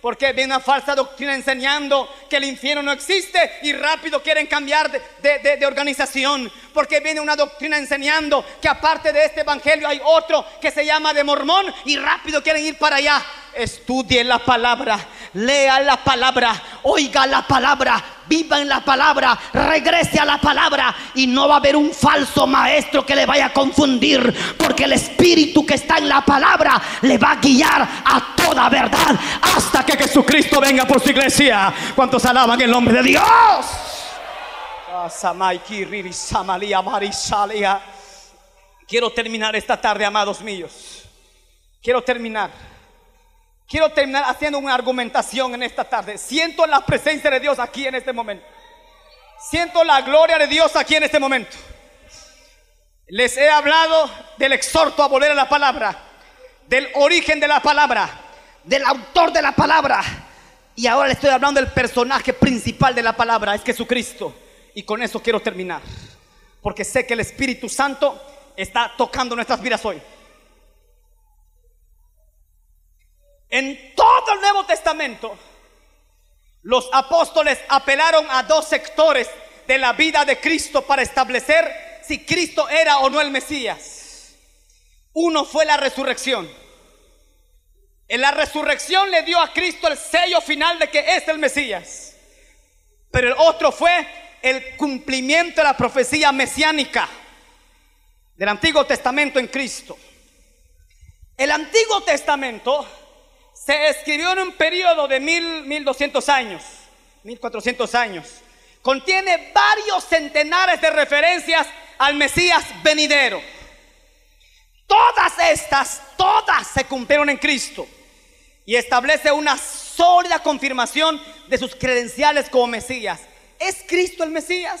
Porque viene una falsa doctrina enseñando que el infierno no existe y rápido quieren cambiar de, organización. Porque viene una doctrina enseñando que aparte de este evangelio hay otro que se llama de mormón y rápido quieren ir para allá. Estudie la palabra, lea la palabra, oiga la palabra, viva en la palabra, regrese a la palabra y no va a haber un falso maestro que le vaya a confundir, porque el espíritu que está en la palabra le va a guiar a toda verdad hasta que Jesucristo venga por su iglesia. ¿Cuántos alaban el nombre de Dios? Quiero terminar esta tarde, amados míos. Quiero terminar. Quiero terminar haciendo una argumentación en esta tarde. Siento la presencia de Dios aquí en este momento. Siento la gloria de Dios aquí en este momento. Les he hablado del exhorto a volver a la palabra, del origen de la palabra, del autor de la palabra. Y ahora le estoy hablando del personaje principal de la palabra, es Jesucristo. Y con eso quiero terminar. Porque sé que el Espíritu Santo está tocando nuestras vidas hoy. En todo el Nuevo Testamento, los apóstoles apelaron a dos sectores de la vida de Cristo para establecer si Cristo era o no el Mesías. Uno fue la resurrección. En la resurrección le dio a Cristo el sello final de que es el Mesías. Pero el otro fue el cumplimiento de la profecía mesiánica del Antiguo Testamento en Cristo. El Antiguo Testamento se escribió en un periodo de mil, mil doscientos años, mil cuatrocientos años. Contiene varios centenares de referencias al Mesías venidero. Todas estas, todas se cumplieron en Cristo y establece una sólida confirmación de sus credenciales como Mesías. ¿Es Cristo el Mesías?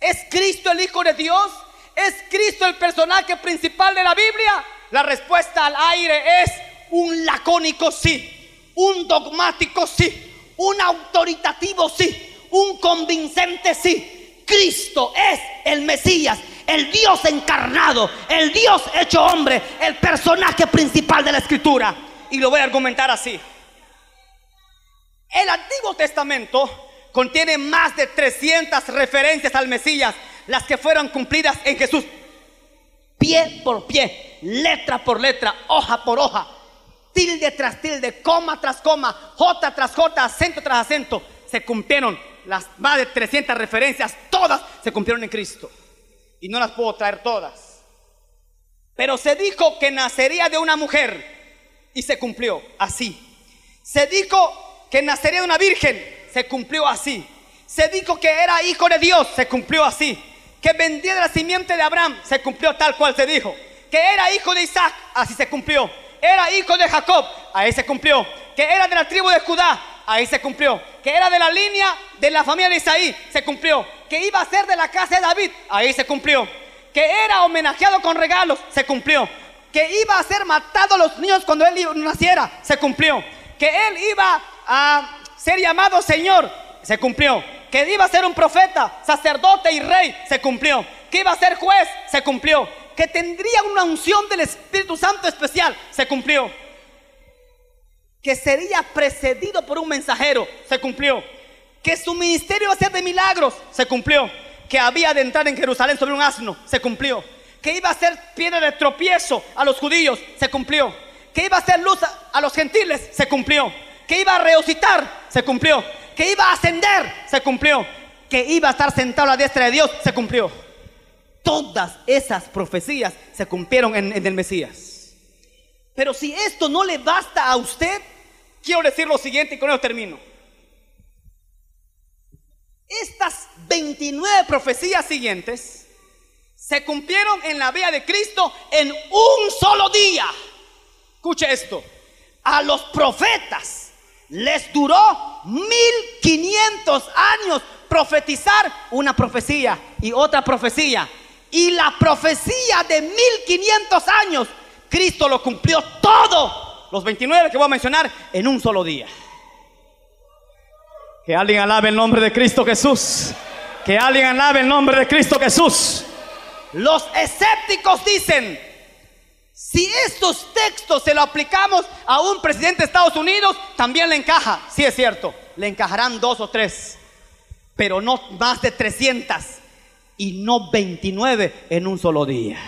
¿Es Cristo el Hijo de Dios? ¿Es Cristo el personaje principal de la Biblia? La respuesta al aire es un lacónico sí, un dogmático sí, un autoritativo sí, un convincente sí. Cristo es el Mesías, el Dios encarnado, el Dios hecho hombre, el personaje principal de la escritura. Y lo voy a argumentar así. El Antiguo Testamento contiene más de 300 referencias al Mesías, las que fueron cumplidas en Jesús, pie por pie, letra por letra, hoja por hoja tilde tras tilde, coma tras coma, J tras J, acento tras acento, se cumplieron las más de 300 referencias, todas se cumplieron en Cristo. Y no las puedo traer todas. Pero se dijo que nacería de una mujer y se cumplió así. Se dijo que nacería de una virgen, se cumplió así. Se dijo que era hijo de Dios, se cumplió así. Que vendía de la simiente de Abraham, se cumplió tal cual se dijo. Que era hijo de Isaac, así se cumplió era hijo de Jacob, ahí se cumplió. Que era de la tribu de Judá, ahí se cumplió. Que era de la línea de la familia de Isaí, se cumplió. Que iba a ser de la casa de David, ahí se cumplió. Que era homenajeado con regalos, se cumplió. Que iba a ser matado a los niños cuando él naciera, se cumplió. Que él iba a ser llamado Señor, se cumplió. Que iba a ser un profeta, sacerdote y rey, se cumplió Que iba a ser juez, se cumplió. Que tendría una unción del Espíritu Santo especial, se cumplió. Que sería precedido por un mensajero, se cumplió. Que su ministerio iba a ser de milagros, se cumplió. Que había de entrar en Jerusalén sobre un asno, se cumplió. Que iba a ser piedra de tropiezo a los judíos, se cumplió. Que iba a ser luz a, a los gentiles, se cumplió. Que iba a resucitar, se cumplió. Que iba a ascender, se cumplió. Que iba a estar sentado a la diestra de Dios, se cumplió. Todas esas profecías se cumplieron en, en el Mesías. Pero si esto no le basta a usted, quiero decir lo siguiente y con eso termino. Estas 29 profecías siguientes se cumplieron en la vida de Cristo en un solo día. Escuche esto. A los profetas les duró 1500 años profetizar una profecía y otra profecía. Y la profecía de 1500 años, Cristo lo cumplió todo, los 29 que voy a mencionar, en un solo día. Que alguien alabe el nombre de Cristo Jesús. Que alguien alabe el nombre de Cristo Jesús. Los escépticos dicen, si estos textos se lo aplicamos a un presidente de Estados Unidos, también le encaja. Sí es cierto, le encajarán dos o tres, pero no más de 300 y no 29 en un solo día.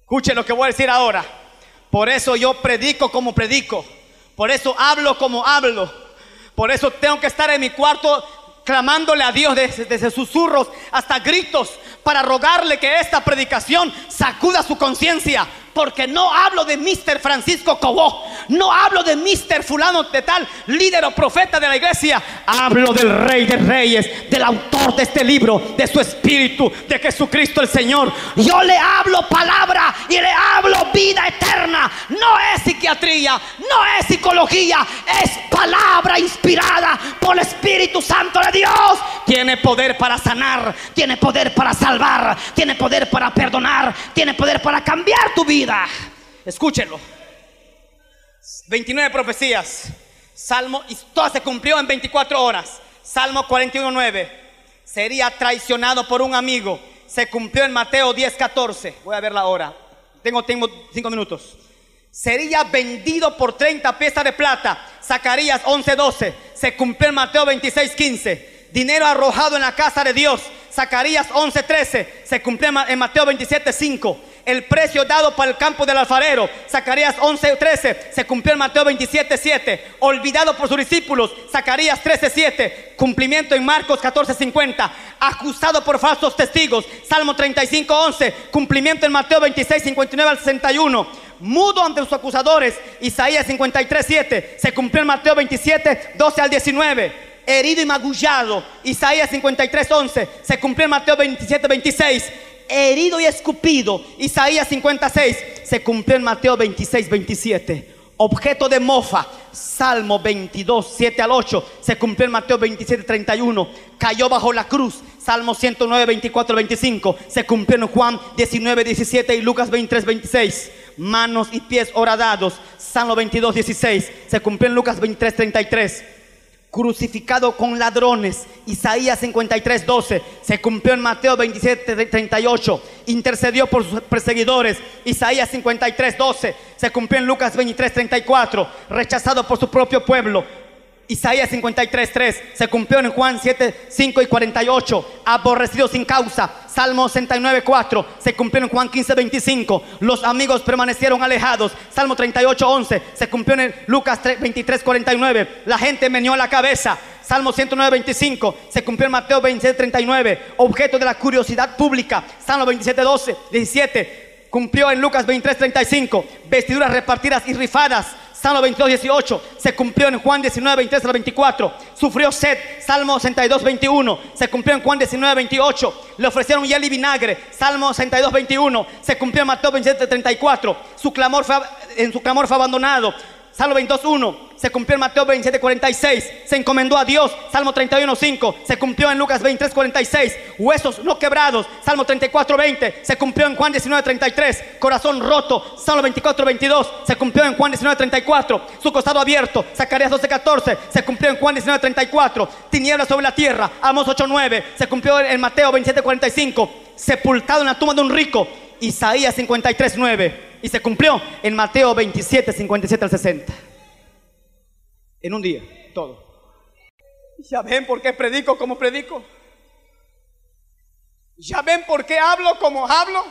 Escuchen lo que voy a decir ahora. Por eso yo predico como predico. Por eso hablo como hablo. Por eso tengo que estar en mi cuarto clamándole a Dios desde, susurros hasta gritos para rogarle que esta predicación sacuda su conciencia. Porque no hablo de Mr. Francisco Cobó, no hablo de Mr. Fulano de tal, líder o profeta de la iglesia. Hablo del Rey de Reyes, del autor de este libro, de su espíritu, de Jesucristo el Señor. Yo le hablo palabra y le hablo vida eterna. No es psiquiatría, no es psicología, es palabra inspirada por el Espíritu Santo de Dios. Tiene poder para sanar, tiene poder para salvar, tiene poder para perdonar, tiene poder para cambiar tu vida. Escúchenlo. 29 profecías. Salmo, y todas se cumplió en 24 horas. Salmo 41.9. Sería traicionado por un amigo. Se cumplió en Mateo 10.14. Voy a ver la hora. Tengo, tengo 5 minutos. Sería vendido por 30 piezas de plata. Zacarías 11.12. Se cumplió en Mateo 26.15. Dinero arrojado en la casa de Dios. Zacarías 11.13. Se cumplió en Mateo 27.5 el precio dado para el campo del alfarero. Zacarías 11:13 se cumplió en Mateo 27:7. Olvidado por sus discípulos. Zacarías 13:7. Cumplimiento en Marcos 14:50. Acusado por falsos testigos. Salmo 35:11. Cumplimiento en Mateo 26:59 al 61. Mudo ante sus acusadores. Isaías 53:7. Se cumplió en Mateo 27:12 al 19 herido y magullado. Isaías 53:11 se cumplió en Mateo 27:26 herido y escupido. Isaías 56 se cumplió en Mateo 26, 27. Objeto de mofa, Salmo 22, 7 al 8, se cumplió en Mateo 27, 31. Cayó bajo la cruz, Salmo 109, 24, 25. Se cumplió en Juan 19, 17 y Lucas 23, 26. Manos y pies horadados, Salmo 22, 16. Se cumplió en Lucas 23, 33 crucificado con ladrones. Isaías 53, 12. Se cumplió en Mateo 27, 38. Intercedió por sus perseguidores. Isaías 53, 12. Se cumplió en Lucas 23, 34. Rechazado por su propio pueblo. Isaías 53, 3. Se cumplió en Juan 7, 5 y 48. Aborrecido sin causa. Salmo 69, 4. Se cumplió en Juan 15, 25. Los amigos permanecieron alejados. Salmo 38, 11. Se cumplió en Lucas 3, 23, 49. La gente meneó la cabeza. Salmo 109, 25. Se cumplió en Mateo 27, 39. Objeto de la curiosidad pública. Salmo 27, 12, 17. Cumplió en Lucas 23, 35. Vestiduras repartidas y rifadas. Salmo 22, 18. Se cumplió en Juan 19, 23 al 24. Sufrió sed. Salmo 62, 21. Se cumplió en Juan 19, 28. Le ofrecieron hiel y vinagre. Salmo 62, 21. Se cumplió en Mateo 27, 34. Su clamor fue, en su clamor fue abandonado. Salmo 22, 1. Se cumplió en Mateo 27, 46. Se encomendó a Dios. Salmo 31, 5. Se cumplió en Lucas 23, 46. Huesos no quebrados. Salmo 34, 20. Se cumplió en Juan 19, 33. Corazón roto. Salmo 24, 22. Se cumplió en Juan 19, 34. Su costado abierto. Zacarías 12, 14. Se cumplió en Juan 19, 34. Tinieblas sobre la tierra. Amos 8, 9. Se cumplió en Mateo 27, 45 sepultado en la tumba de un rico. Isaías 53, 9. Y se cumplió en Mateo 27, 57 al 60. En un día, todo. Ya ven por qué predico como predico. Ya ven por qué hablo como hablo.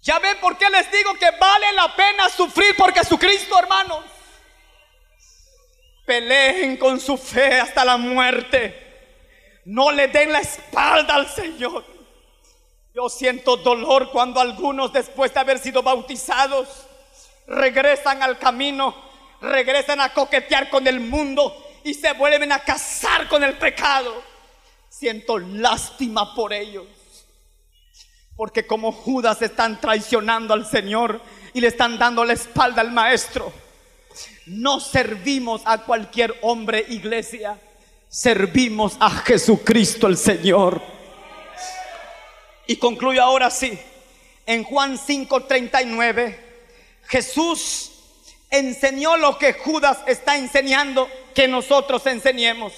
Ya ven por qué les digo que vale la pena sufrir por Jesucristo, hermanos. Peleen con su fe hasta la muerte. No le den la espalda al Señor. Yo siento dolor cuando algunos después de haber sido bautizados regresan al camino, regresan a coquetear con el mundo y se vuelven a casar con el pecado. Siento lástima por ellos. Porque como Judas están traicionando al Señor y le están dando la espalda al Maestro. No servimos a cualquier hombre iglesia. Servimos a Jesucristo el Señor. Y concluyo ahora sí. En Juan 5:39, Jesús enseñó lo que Judas está enseñando que nosotros enseñemos.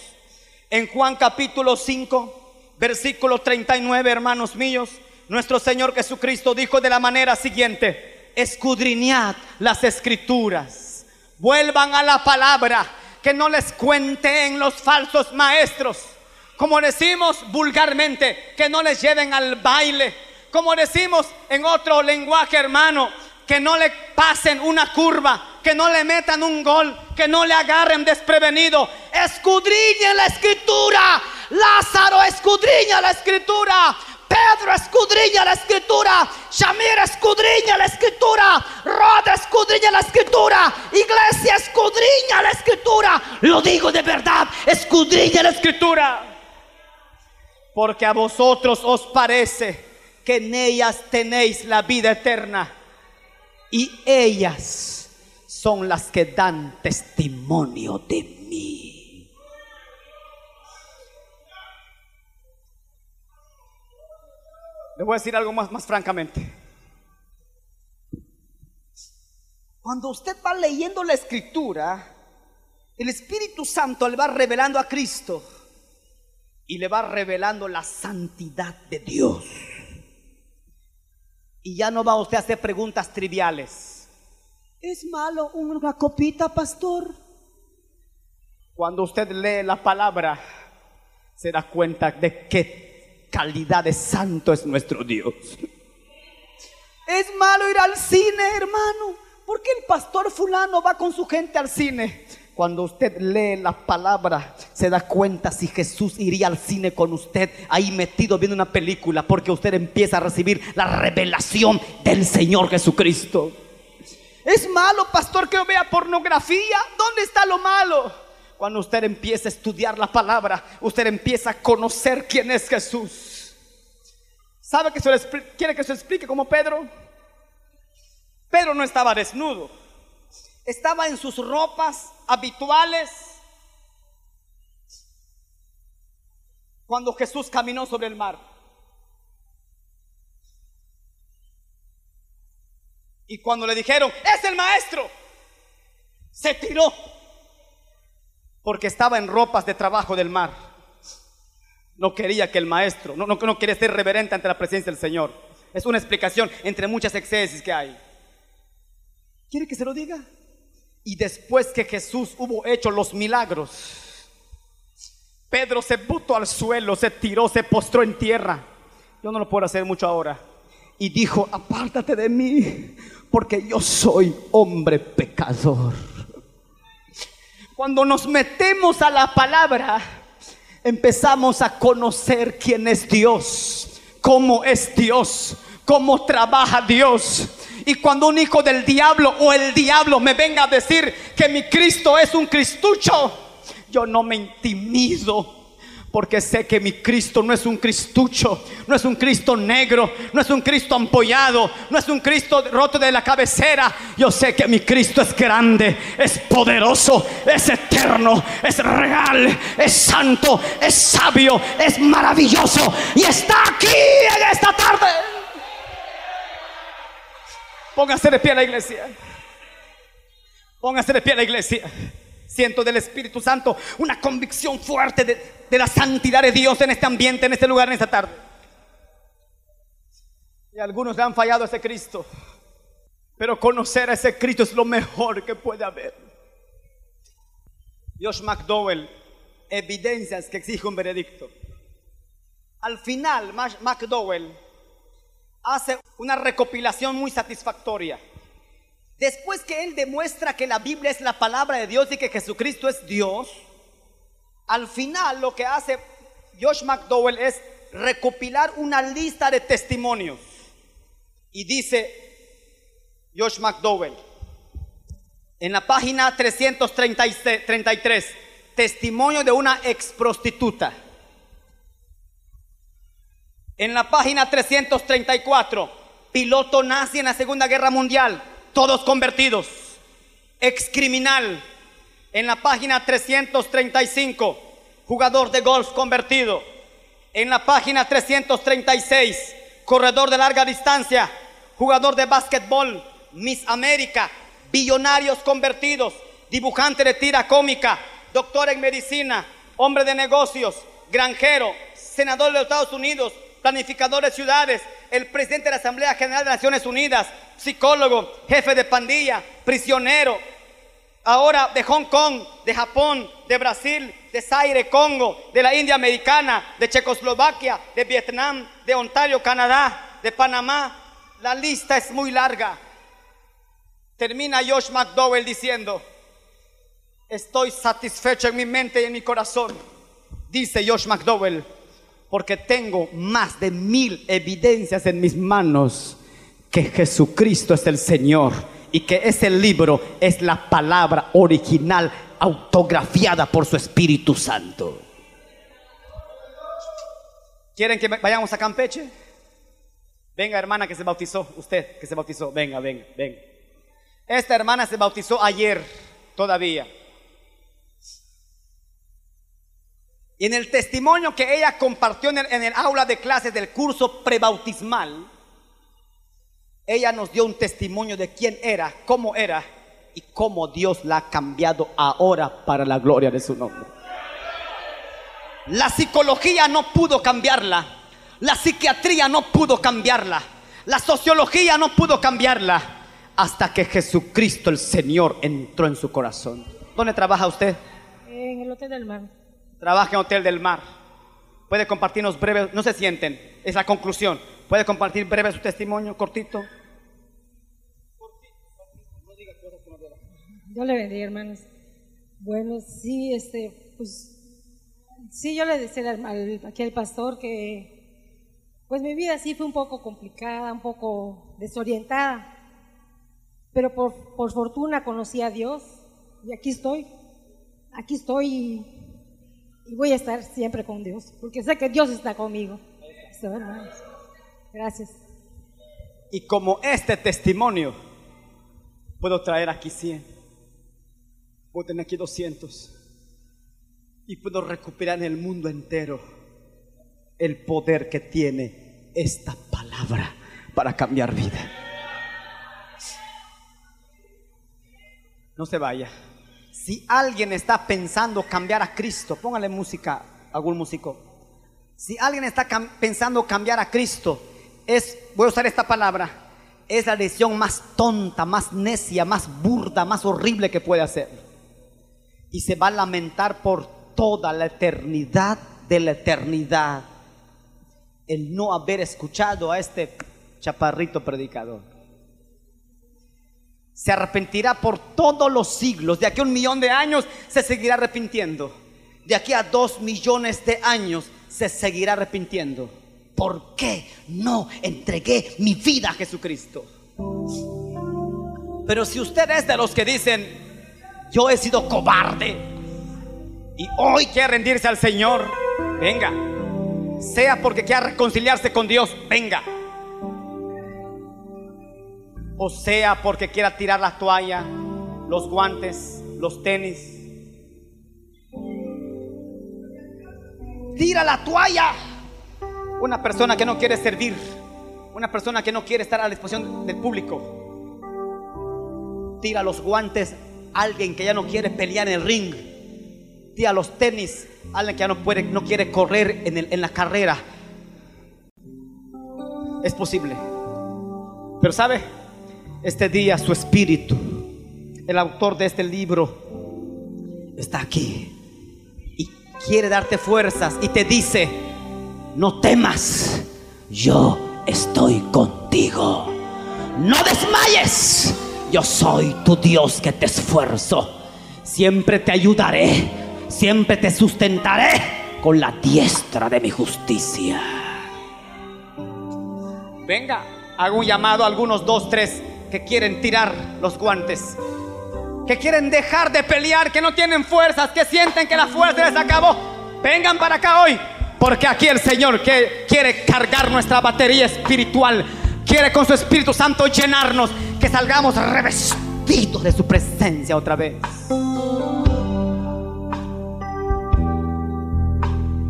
En Juan capítulo 5, versículo 39, hermanos míos, nuestro Señor Jesucristo dijo de la manera siguiente, escudriñad las escrituras, vuelvan a la palabra, que no les cuenten los falsos maestros, como decimos vulgarmente, que no les lleven al baile, como decimos en otro lenguaje hermano, que no le pasen una curva, que no le metan un gol, que no le agarren desprevenido. Escudriñen la escritura. Lázaro escudriña la escritura. Pedro escudriña la escritura. Shamir escudriña la escritura. Rod escudriña la escritura. Iglesia escudriña la escritura. Lo digo de verdad. Escudriña la escritura. Porque a vosotros os parece que en ellas tenéis la vida eterna. Y ellas son las que dan testimonio de mí. Le voy a decir algo más, más francamente. Cuando usted va leyendo la escritura, el Espíritu Santo le va revelando a Cristo y le va revelando la santidad de Dios. Y ya no va usted a hacer preguntas triviales. ¿Es malo una copita, pastor? Cuando usted lee la palabra, se da cuenta de qué calidad de santo es nuestro Dios. Es malo ir al cine, hermano. ¿Por qué el pastor fulano va con su gente al cine? Cuando usted lee la palabra, se da cuenta si Jesús iría al cine con usted ahí metido viendo una película, porque usted empieza a recibir la revelación del Señor Jesucristo. Es malo, pastor, que vea pornografía. ¿Dónde está lo malo? Cuando usted empieza a estudiar la palabra, usted empieza a conocer quién es Jesús. ¿Sabe que se quiere que se explique como Pedro? Pedro no estaba desnudo, estaba en sus ropas habituales cuando Jesús caminó sobre el mar. Y cuando le dijeron, es el maestro, se tiró porque estaba en ropas de trabajo del mar. No quería que el maestro, no, no, quería ser reverente ante la presencia del Señor. Es una explicación entre muchas excesis que hay. ¿Quiere que se lo diga? Y después que Jesús hubo hecho los milagros, Pedro se botó al suelo, se tiró, se postró en tierra. Yo no lo puedo hacer mucho ahora. Y dijo, apártate de mí, porque yo soy hombre pecador. Cuando nos metemos a la palabra, empezamos a conocer quién es Dios, cómo es Dios, cómo trabaja Dios. Y cuando un hijo del diablo o el diablo me venga a decir que mi Cristo es un cristucho, yo no me intimido porque sé que mi Cristo no es un cristucho, no es un Cristo negro, no es un Cristo ampollado, no es un Cristo roto de la cabecera. Yo sé que mi Cristo es grande, es poderoso, es eterno, es real, es santo, es sabio, es maravilloso y está aquí en esta tarde. Póngase de pie a la iglesia. Póngase de pie a la iglesia. Siento del Espíritu Santo una convicción fuerte de, la santidad de Dios en este ambiente, en este lugar, en esta tarde. Y algunos le han fallado a ese Cristo. Pero conocer a ese Cristo es lo mejor que puede haber. Josh McDowell, evidencias que exige un veredicto. Al final, McDowell hace una recopilación muy satisfactoria. Después que él demuestra que la Biblia es la palabra de Dios y que Jesucristo es Dios, al final lo que hace Josh McDowell es recopilar una lista de testimonios. Y dice Josh McDowell, en la página 333, testimonio de una ex prostituta. En la página 334, piloto nazi en la Segunda Guerra Mundial, todos convertidos. Ex criminal. En la página 335, jugador de golf convertido. En la página 336, corredor de larga distancia, jugador de básquetbol, Miss América, billonarios convertidos, dibujante de tira cómica, doctor en medicina, hombre de negocios, granjero, senador de Estados Unidos, planificador de ciudades, el presidente de la Asamblea General de Naciones Unidas, psicólogo, jefe de pandilla, prisionero, ahora de Hong Kong, de Japón, de Brasil, de Zaire, Congo, de la India Americana, de Checoslovaquia, de Vietnam, de Ontario, Canadá, de Panamá. La lista es muy larga. Termina Josh McDowell diciendo, estoy satisfecho en mi mente y en mi corazón, dice Josh McDowell, porque tengo más de mil evidencias en mis manos que Jesucristo es el Señor y que ese libro es la palabra original autografiada por su Espíritu Santo. ¿Quieren que vayamos a Campeche? Venga, hermana que se bautizó, usted que se bautizó, venga, venga, venga. Esta hermana se bautizó ayer todavía. Y en el testimonio que ella compartió en el, aula de clases del curso prebautismal, ella nos dio un testimonio de quién era, cómo era y cómo Dios la ha cambiado ahora para la gloria de su nombre. La psicología no pudo cambiarla, la psiquiatría no pudo cambiarla, la sociología no pudo cambiarla hasta que Jesucristo el Señor entró en su corazón. ¿Dónde trabaja usted? En el Hotel del Mar. Trabaja en Hotel del Mar. Puede compartirnos breves, no se sienten, es la conclusión. Puede compartir breve su testimonio, cortito. Yo le bendiga, hermanos. Bueno, sí, este, pues, sí, yo le decía al, aquí al pastor que, pues mi vida sí fue un poco complicada, un poco desorientada. Pero por, fortuna conocí a Dios y aquí estoy. Aquí estoy voy a estar siempre con Dios, porque sé que Dios está conmigo. Gracias. Y como este testimonio, puedo traer aquí 100, puedo tener aquí 200 y puedo recuperar en el mundo entero el poder que tiene esta palabra para cambiar vida. no se vaya. Si alguien está pensando cambiar a Cristo, póngale música, algún músico. Si alguien está pensando cambiar a Cristo, es, voy a usar esta palabra, es la decisión más tonta, más necia, más burda, más horrible que puede hacer. Y se va a lamentar por toda la eternidad de la eternidad el no haber escuchado a este chaparrito predicador se arrepentirá por todos los siglos. De aquí a un millón de años se seguirá arrepintiendo. De aquí a dos millones de años se seguirá arrepintiendo. ¿Por qué no entregué mi vida a Jesucristo? Pero si usted es de los que dicen, yo he sido cobarde y hoy quiere rendirse al Señor, venga. Sea porque quiera reconciliarse con Dios, venga o sea porque quiera tirar la toalla, los guantes, los tenis. Tira la toalla. Una persona que no quiere servir, una persona que no quiere estar a la disposición del público. Tira los guantes, alguien que ya no quiere pelear en el ring. Tira los tenis, alguien que ya no puede, no quiere correr en, en la carrera. Es posible. Pero sabe, este día su espíritu, el autor de este libro, está aquí y quiere darte fuerzas y te dice, no temas, yo estoy contigo. No desmayes, yo soy tu Dios que te esfuerzo. Siempre te ayudaré, siempre te sustentaré con la diestra de mi justicia. Venga, hago un llamado a algunos dos, tres que quieren tirar los guantes, que quieren dejar de pelear, que no tienen fuerzas, que sienten que la fuerza les acabó. Vengan para acá hoy, porque aquí el Señor que quiere cargar nuestra batería espiritual, quiere con su Espíritu Santo llenarnos, que salgamos revestidos de su presencia otra vez.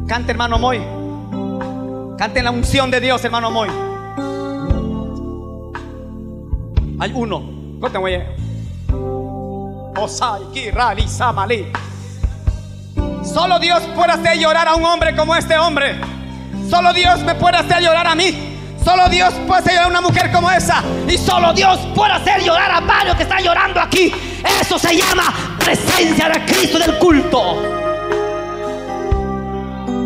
Cante, hermano Moy. Cante la unción de Dios, hermano Moy. Hay uno. Solo Dios puede hacer llorar a un hombre como este hombre. Solo Dios me puede hacer llorar a mí. Solo Dios puede hacer llorar a una mujer como esa. Y solo Dios puede hacer llorar a varios que están llorando aquí. Eso se llama presencia de Cristo del culto.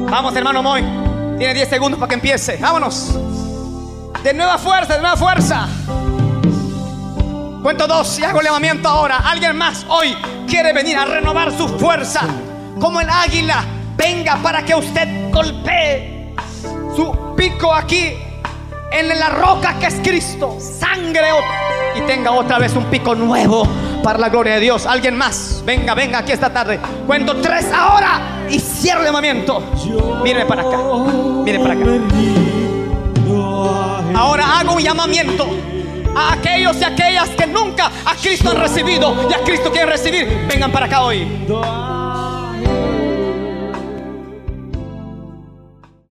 Vamos, hermano Moy. Tiene 10 segundos para que empiece. Vámonos. De nueva fuerza, de nueva fuerza. Cuento dos y hago el llamamiento ahora. Alguien más hoy quiere venir a renovar su fuerza. Como el águila. Venga para que usted golpee su pico aquí en la roca que es Cristo. Sangre y tenga otra vez un pico nuevo para la gloria de Dios. Alguien más. Venga, venga aquí esta tarde. Cuento tres ahora y cierro el llamamiento. Mire para acá. Mire para acá. Ahora hago un llamamiento a aquellos y aquellas que nunca a Cristo han recibido y a Cristo quieren recibir. Vengan para acá hoy.